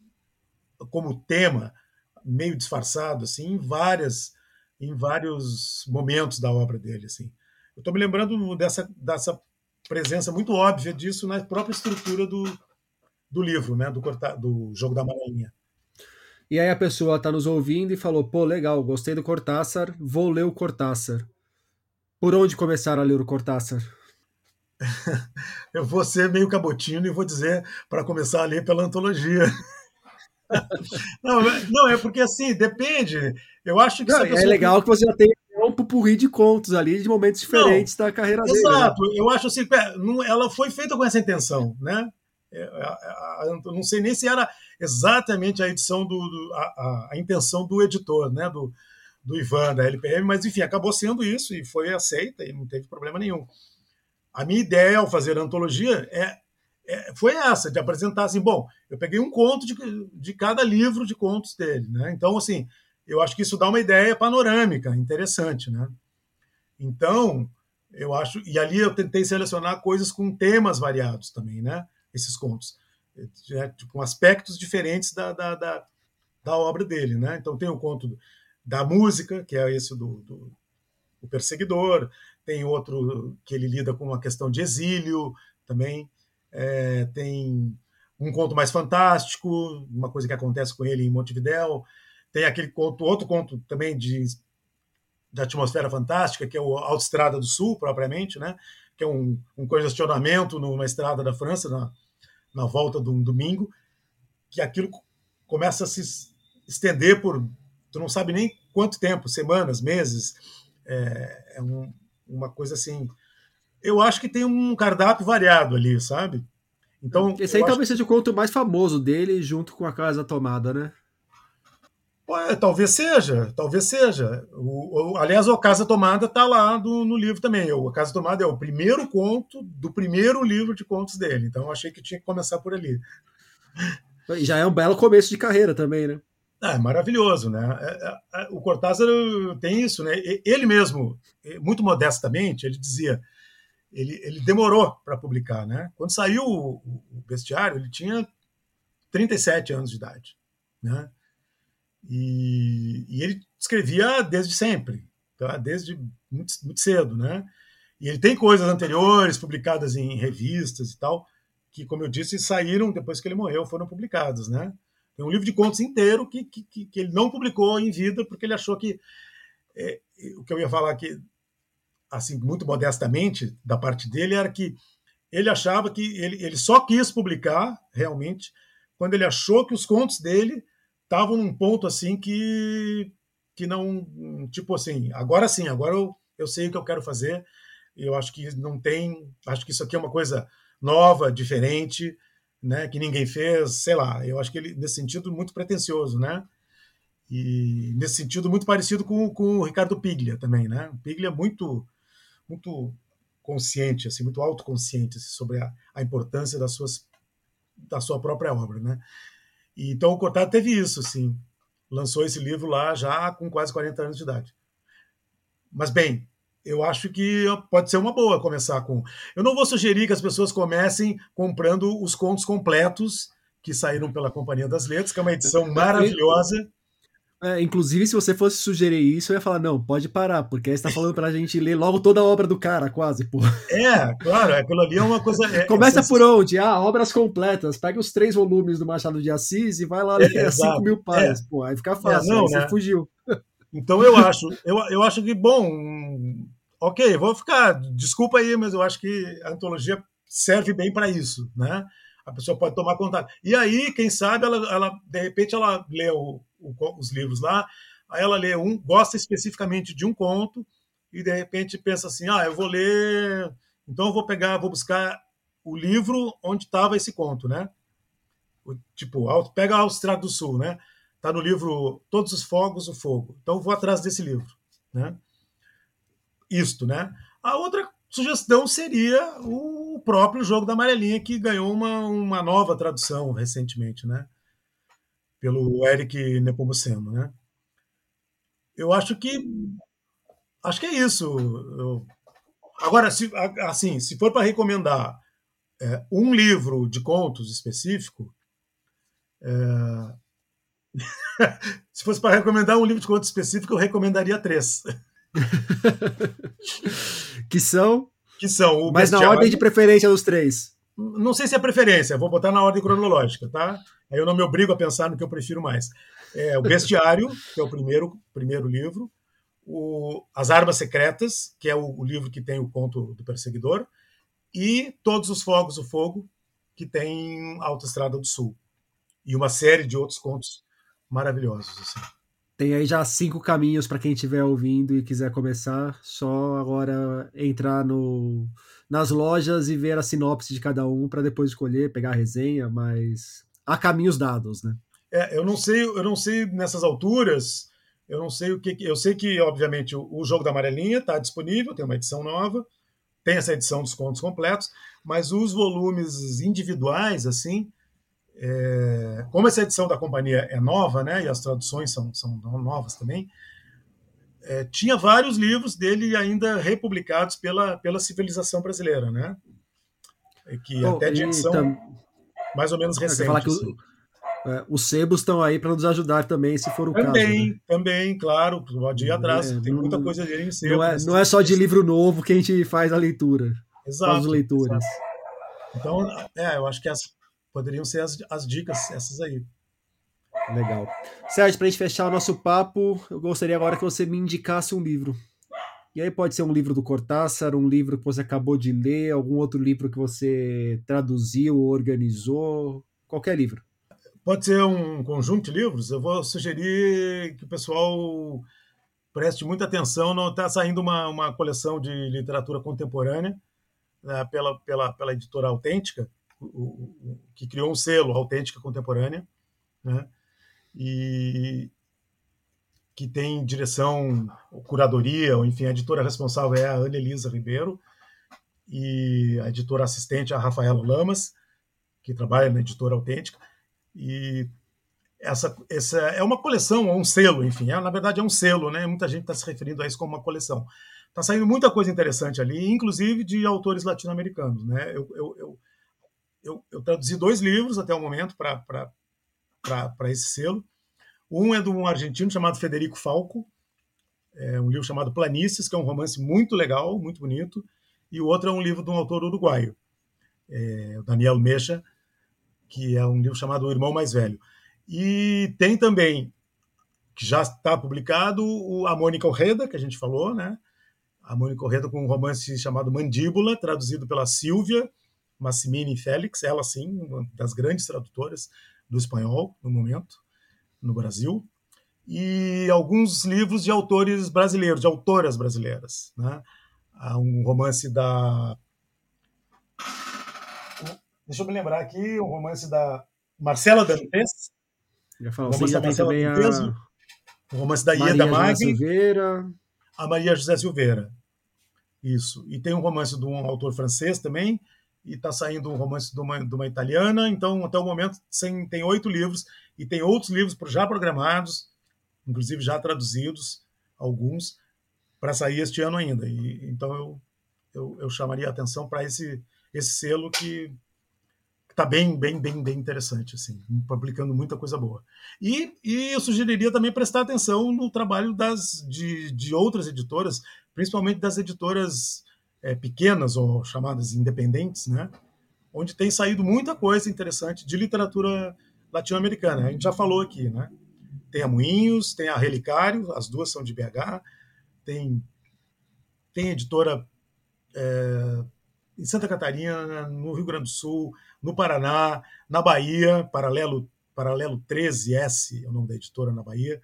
como tema meio disfarçado assim em várias em vários momentos da obra dele assim. Eu estou me lembrando dessa dessa presença muito óbvia disso na própria estrutura do, do livro, né, do, do jogo da amarelinha.
E aí a pessoa está nos ouvindo e falou: pô, legal, gostei do Cortázar, vou ler o Cortázar. Por onde começar a ler o Cortázar?
eu vou ser meio cabotino e vou dizer para começar a ler pela antologia. não, não, é porque assim, depende. Eu acho que. Não,
é legal que você já tem um pupurri de contos ali, de momentos diferentes não, da carreira
exato, dele. Exato, né? eu acho assim, ela foi feita com essa intenção, né? É, eu não sei nem se era exatamente a edição do, do a, a, intenção do editor, né? Do, do Ivan, da LPM, mas enfim, acabou sendo isso e foi aceita e não teve problema nenhum. A minha ideia ao fazer a antologia é, é, foi essa, de apresentar assim, bom, eu peguei um conto de, de cada livro de contos dele, né? Então, assim, eu acho que isso dá uma ideia panorâmica, interessante, né? Então, eu acho, e ali eu tentei selecionar coisas com temas variados também, né? Esses contos, com aspectos diferentes da, da, da, da obra dele, né? Então tem o conto da música, que é esse do, do, do perseguidor, tem outro que ele lida com uma questão de exílio também, é, tem um conto mais fantástico, uma coisa que acontece com ele em Montevidéu, tem aquele conto, outro conto também de, de atmosfera fantástica, que é o Autoestrada do Sul, propriamente, né? que é um, um congestionamento numa estrada da França, na, na volta de um domingo, que aquilo começa a se estender por, tu não sabe nem quanto tempo, semanas, meses, é, é um, uma coisa assim. Eu acho que tem um cardápio variado ali, sabe?
Então, Esse aí talvez seja o conto mais famoso dele, junto com a Casa Tomada, né?
Pô, talvez seja, talvez seja. O, o, aliás, a Casa Tomada está lá do, no livro também. O, Casa Tomada é o primeiro conto do primeiro livro de contos dele. Então, achei que tinha que começar por ali.
E já é um belo começo de carreira também, né?
É maravilhoso, né? É, é, é, o Cortázar tem isso, né? Ele mesmo, muito modestamente, ele dizia: ele, ele demorou para publicar, né? Quando saiu o, o, Bestiário, ele tinha 37 anos de idade, né? E, e ele escrevia desde sempre, tá? Desde muito, muito cedo, né? E ele tem coisas anteriores publicadas em revistas e tal, que, como eu disse, saíram depois que ele morreu, foram publicadas, né? Tem um livro de contos inteiro que, que, que ele não publicou em vida porque ele achou que é, o que eu ia falar aqui assim, muito modestamente, da parte dele, era que ele achava que ele, ele só quis publicar, realmente, quando ele achou que os contos dele estavam num ponto assim que, que não. Tipo assim, agora sim, agora eu, eu sei o que eu quero fazer. Eu acho que não tem. Acho que isso aqui é uma coisa nova, diferente, né, que ninguém fez, sei lá. Eu acho que ele, nesse sentido, muito pretencioso, né? E nesse sentido, muito parecido com, com o Ricardo Piglia também, né? O Piglia é muito muito consciente, assim, muito autoconsciente assim, sobre a, a, importância das suas, da sua própria obra, né? E, então o Cortado teve isso, assim, lançou esse livro lá já com quase 40 anos de idade. Mas bem, eu acho que pode ser uma boa começar com. Eu não vou sugerir que as pessoas comecem comprando os contos completos que saíram pela Companhia das Letras, que é uma edição maravilhosa.
É, inclusive, se você fosse sugerir isso, eu ia falar, não, pode parar, porque aí você tá falando pra gente ler logo toda a obra do cara, quase, pô.
É, claro, aquilo ali é uma coisa. É,
Começa é por onde? Ah, obras completas. Pega os três volumes do Machado de Assis e vai lá ler é, 5 mil páginas. É. Pô, aí fica fácil, é, não, aí né? você fugiu.
Então eu acho, eu, eu acho que, bom, ok, vou ficar. Desculpa aí, mas eu acho que a antologia serve bem para isso, né? A pessoa pode tomar contato. E aí, quem sabe, ela, ela de repente, ela o os livros lá, aí ela lê um, gosta especificamente de um conto e de repente pensa assim, ah, eu vou ler, então eu vou pegar, vou buscar o livro onde estava esse conto, né? Tipo, pega a Austrália do Sul, né? Tá no livro Todos os Fogos, o Fogo. Então vou atrás desse livro, né? Isto, né? A outra sugestão seria o próprio jogo da amarelinha que ganhou uma, uma nova tradução recentemente, né? Pelo Eric Nepomuceno, né? Eu acho que acho que é isso. Eu, agora, se, assim, se for para recomendar é, um livro de contos específico, é, se fosse para recomendar um livro de contos específico, eu recomendaria três.
que são?
Que são
Mas na ordem de preferência dos três.
Não sei se é preferência, vou botar na ordem cronológica, tá? Aí eu não me obrigo a pensar no que eu prefiro mais. É, o Bestiário, que é o primeiro, primeiro livro, o, As Armas Secretas, que é o, o, livro que tem o conto do perseguidor, e Todos os Fogos do Fogo, que tem Autoestrada do Sul. E uma série de outros contos maravilhosos. Assim.
Tem aí já cinco caminhos para quem estiver ouvindo e quiser começar. Só agora entrar no, nas lojas e ver a sinopse de cada um para depois escolher, pegar a resenha, mas há caminhos dados, né?
É, eu não sei, eu não sei nessas alturas, eu não sei o que. Eu sei que, obviamente, o, o jogo da amarelinha está disponível, tem uma edição nova, tem essa edição dos contos completos, mas os volumes individuais, assim, é, como essa edição da companhia é nova, né, e as traduções são, são novas também, é, tinha vários livros dele ainda republicados pela, pela civilização brasileira, né? Que oh, até de edição tam... mais ou menos recente. Falar que o,
assim. é, os sebos estão aí para nos ajudar também, se for o
também,
caso.
Também, né? também, claro, pode ir atrás. É, tem muita coisa dele em sebo.
Não é, não é só de livro novo que a gente faz a leitura.
Exato.
As leituras.
Exato. Então, é, eu acho que as, poderiam ser as, as dicas, essas aí.
Legal. Sérgio, para a gente fechar o nosso papo, eu gostaria agora que você me indicasse um livro. E aí pode ser um livro do Cortázar, um livro que você acabou de ler, algum outro livro que você traduziu ou organizou, qualquer livro.
Pode ser um conjunto de livros. Eu vou sugerir que o pessoal preste muita atenção. Está saindo uma, uma coleção de literatura contemporânea né, pela, pela, pela editora Autêntica, que criou um selo Autêntica Contemporânea. Né? e que tem direção, curadoria, ou enfim, a editora responsável é a Ana Elisa Ribeiro e a editora assistente é a Rafaela Lamas, que trabalha na editora autêntica. E essa, essa é uma coleção, ou um selo, enfim, é, na verdade é um selo, né? Muita gente está se referindo a isso como uma coleção. Está saindo muita coisa interessante ali, inclusive de autores latino-americanos. Né? Eu, eu, eu, eu, eu traduzi dois livros até o momento para esse selo. Um é de um argentino chamado Federico Falco, é um livro chamado Planícies, que é um romance muito legal, muito bonito, e o outro é um livro de um autor uruguaio, é, Daniel Mecha, que é um livro chamado O Irmão Mais Velho. E tem também, que já está publicado, a Mônica Orreda, que a gente falou, né? A Mônica Orreda com um romance chamado Mandíbula, traduzido pela Silvia Massimini Félix, ela sim, uma das grandes tradutoras do espanhol no momento, no Brasil e alguns livros de autores brasileiros, de autoras brasileiras. Né? Há um romance da. Deixa eu me lembrar aqui, um romance da Marcela Dantes.
Já falou, um romance da Marcela Dantes, a...
um romance da Ieda Mag.
Silveira.
A Maria José Silveira. Isso. E tem um romance de um autor francês também, e está saindo um romance de uma, de uma, italiana. Então, até o momento, tem oito livros, e tem outros livros já programados inclusive já traduzidos alguns para sair este ano ainda. E, então eu, eu, eu chamaria a atenção para esse, esse selo que está bem, bem, bem, bem interessante, assim, publicando muita coisa boa. E, e eu sugeriria também prestar atenção no trabalho das, de, de outras editoras, principalmente das editoras é, pequenas ou chamadas independentes, né? onde tem saído muita coisa interessante de literatura latino-americana. A gente já falou aqui, né? Tem a Moinhos, tem a Relicário, as duas são de BH, tem, tem editora é, em Santa Catarina, no Rio Grande do Sul, no Paraná, na Bahia, Paralelo, Paralelo 13S é o nome da editora na Bahia,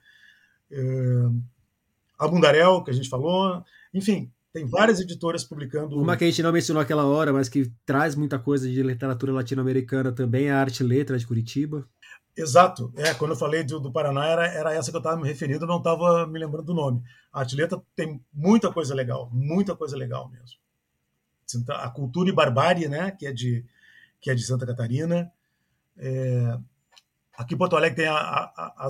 é, a Bundarel, que a gente falou, enfim, tem várias editoras publicando.
Uma que a gente não mencionou aquela hora, mas que traz muita coisa de literatura latino-americana também, é a Arte Letra de Curitiba.
Exato. É, quando eu falei do, do Paraná, era, era essa que eu estava me referindo, não estava me lembrando do nome. A Artileta tem muita coisa legal, muita coisa legal mesmo. A Cultura e Barbárie, né, que é de, que é de Santa Catarina. É, aqui em Porto Alegre tem a, a, a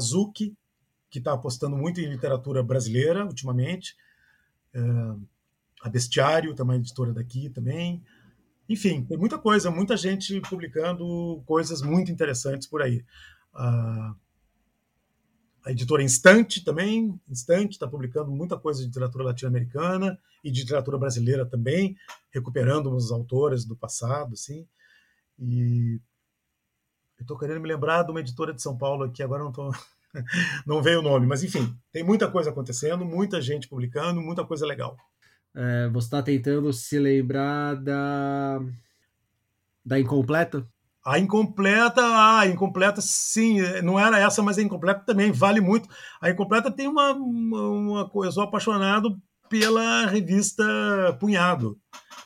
que está apostando muito em literatura brasileira ultimamente. É, a Bestiário, também editora daqui também. Enfim, tem muita coisa, muita gente publicando coisas muito interessantes por aí. A, a editora Instante também, Instante está publicando muita coisa de literatura latino-americana e de literatura brasileira também, recuperando uns autores do passado, assim. E eu estou querendo me lembrar de uma editora de São Paulo aqui, agora não tô, não veio o nome, mas enfim, tem muita coisa acontecendo, muita gente publicando, muita coisa legal.
É, você está tentando se lembrar da da incompleta?
A incompleta, ah, a incompleta, sim, não era essa, mas a incompleta também vale muito. A incompleta tem uma, uma, coisa, eu sou apaixonado pela revista Punhado.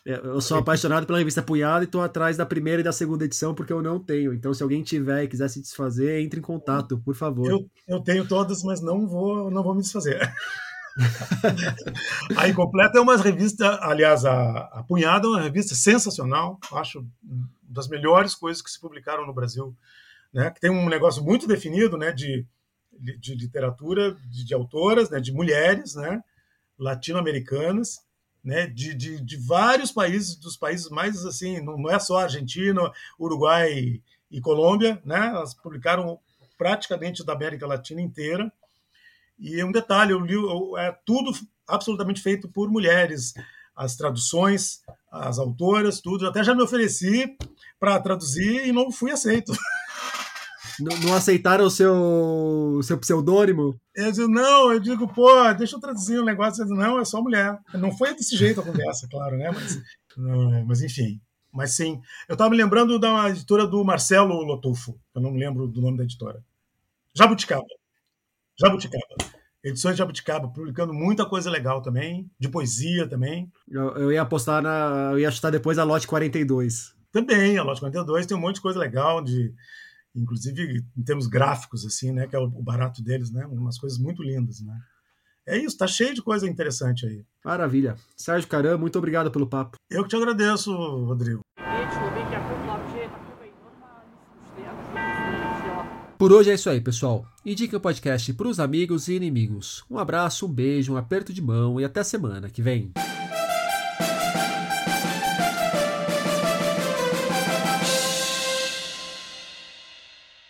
É, eu sou apaixonado pela revista Punhado e estou atrás da primeira e da segunda edição porque eu não tenho. Então, se alguém tiver e quiser se desfazer, entre em contato, por favor.
Eu, eu tenho todas, mas não vou, não vou me desfazer. a Incompleta é uma revista, aliás, a, a Punhada é uma revista sensacional, acho das melhores coisas que se publicaram no Brasil, né? Que tem um negócio muito definido, né? De, de literatura, de, de autoras, né? De mulheres, né? Latino-americanas, né? De, de, de, vários países, dos países mais assim, não, é só Argentina, Uruguai e Colômbia, né? Elas publicaram praticamente da América Latina inteira. E um detalhe, o livro é tudo absolutamente feito por mulheres, as traduções, as autoras, tudo. Eu até já me ofereci para traduzir e não fui aceito.
Não, não aceitaram o seu, seu pseudônimo?
Eu digo, não, eu digo, pô, deixa eu traduzir o um negócio. Eu digo, não, é só mulher. Não foi desse jeito a conversa, claro, né? Mas, não, mas enfim. Mas sim, eu estava me lembrando da editora do Marcelo Lotufo, eu não me lembro do nome da editora. Jabuticaba. Jabuticaba. Edições de Jabuticaba, publicando muita coisa legal também, de poesia também.
Eu, eu ia apostar na. Eu ia chutar depois a Lote 42.
Também, a Lote 42 tem um monte de coisa legal, de, inclusive em termos gráficos, assim, né? Que é o, o barato deles, né? Umas coisas muito lindas, né? É isso, tá cheio de coisa interessante aí.
Maravilha. Sérgio Caram, muito obrigado pelo papo.
Eu que te agradeço, Rodrigo.
Por hoje é isso aí, pessoal. Indique o podcast para os amigos e inimigos. Um abraço, um beijo, um aperto de mão e até semana que vem.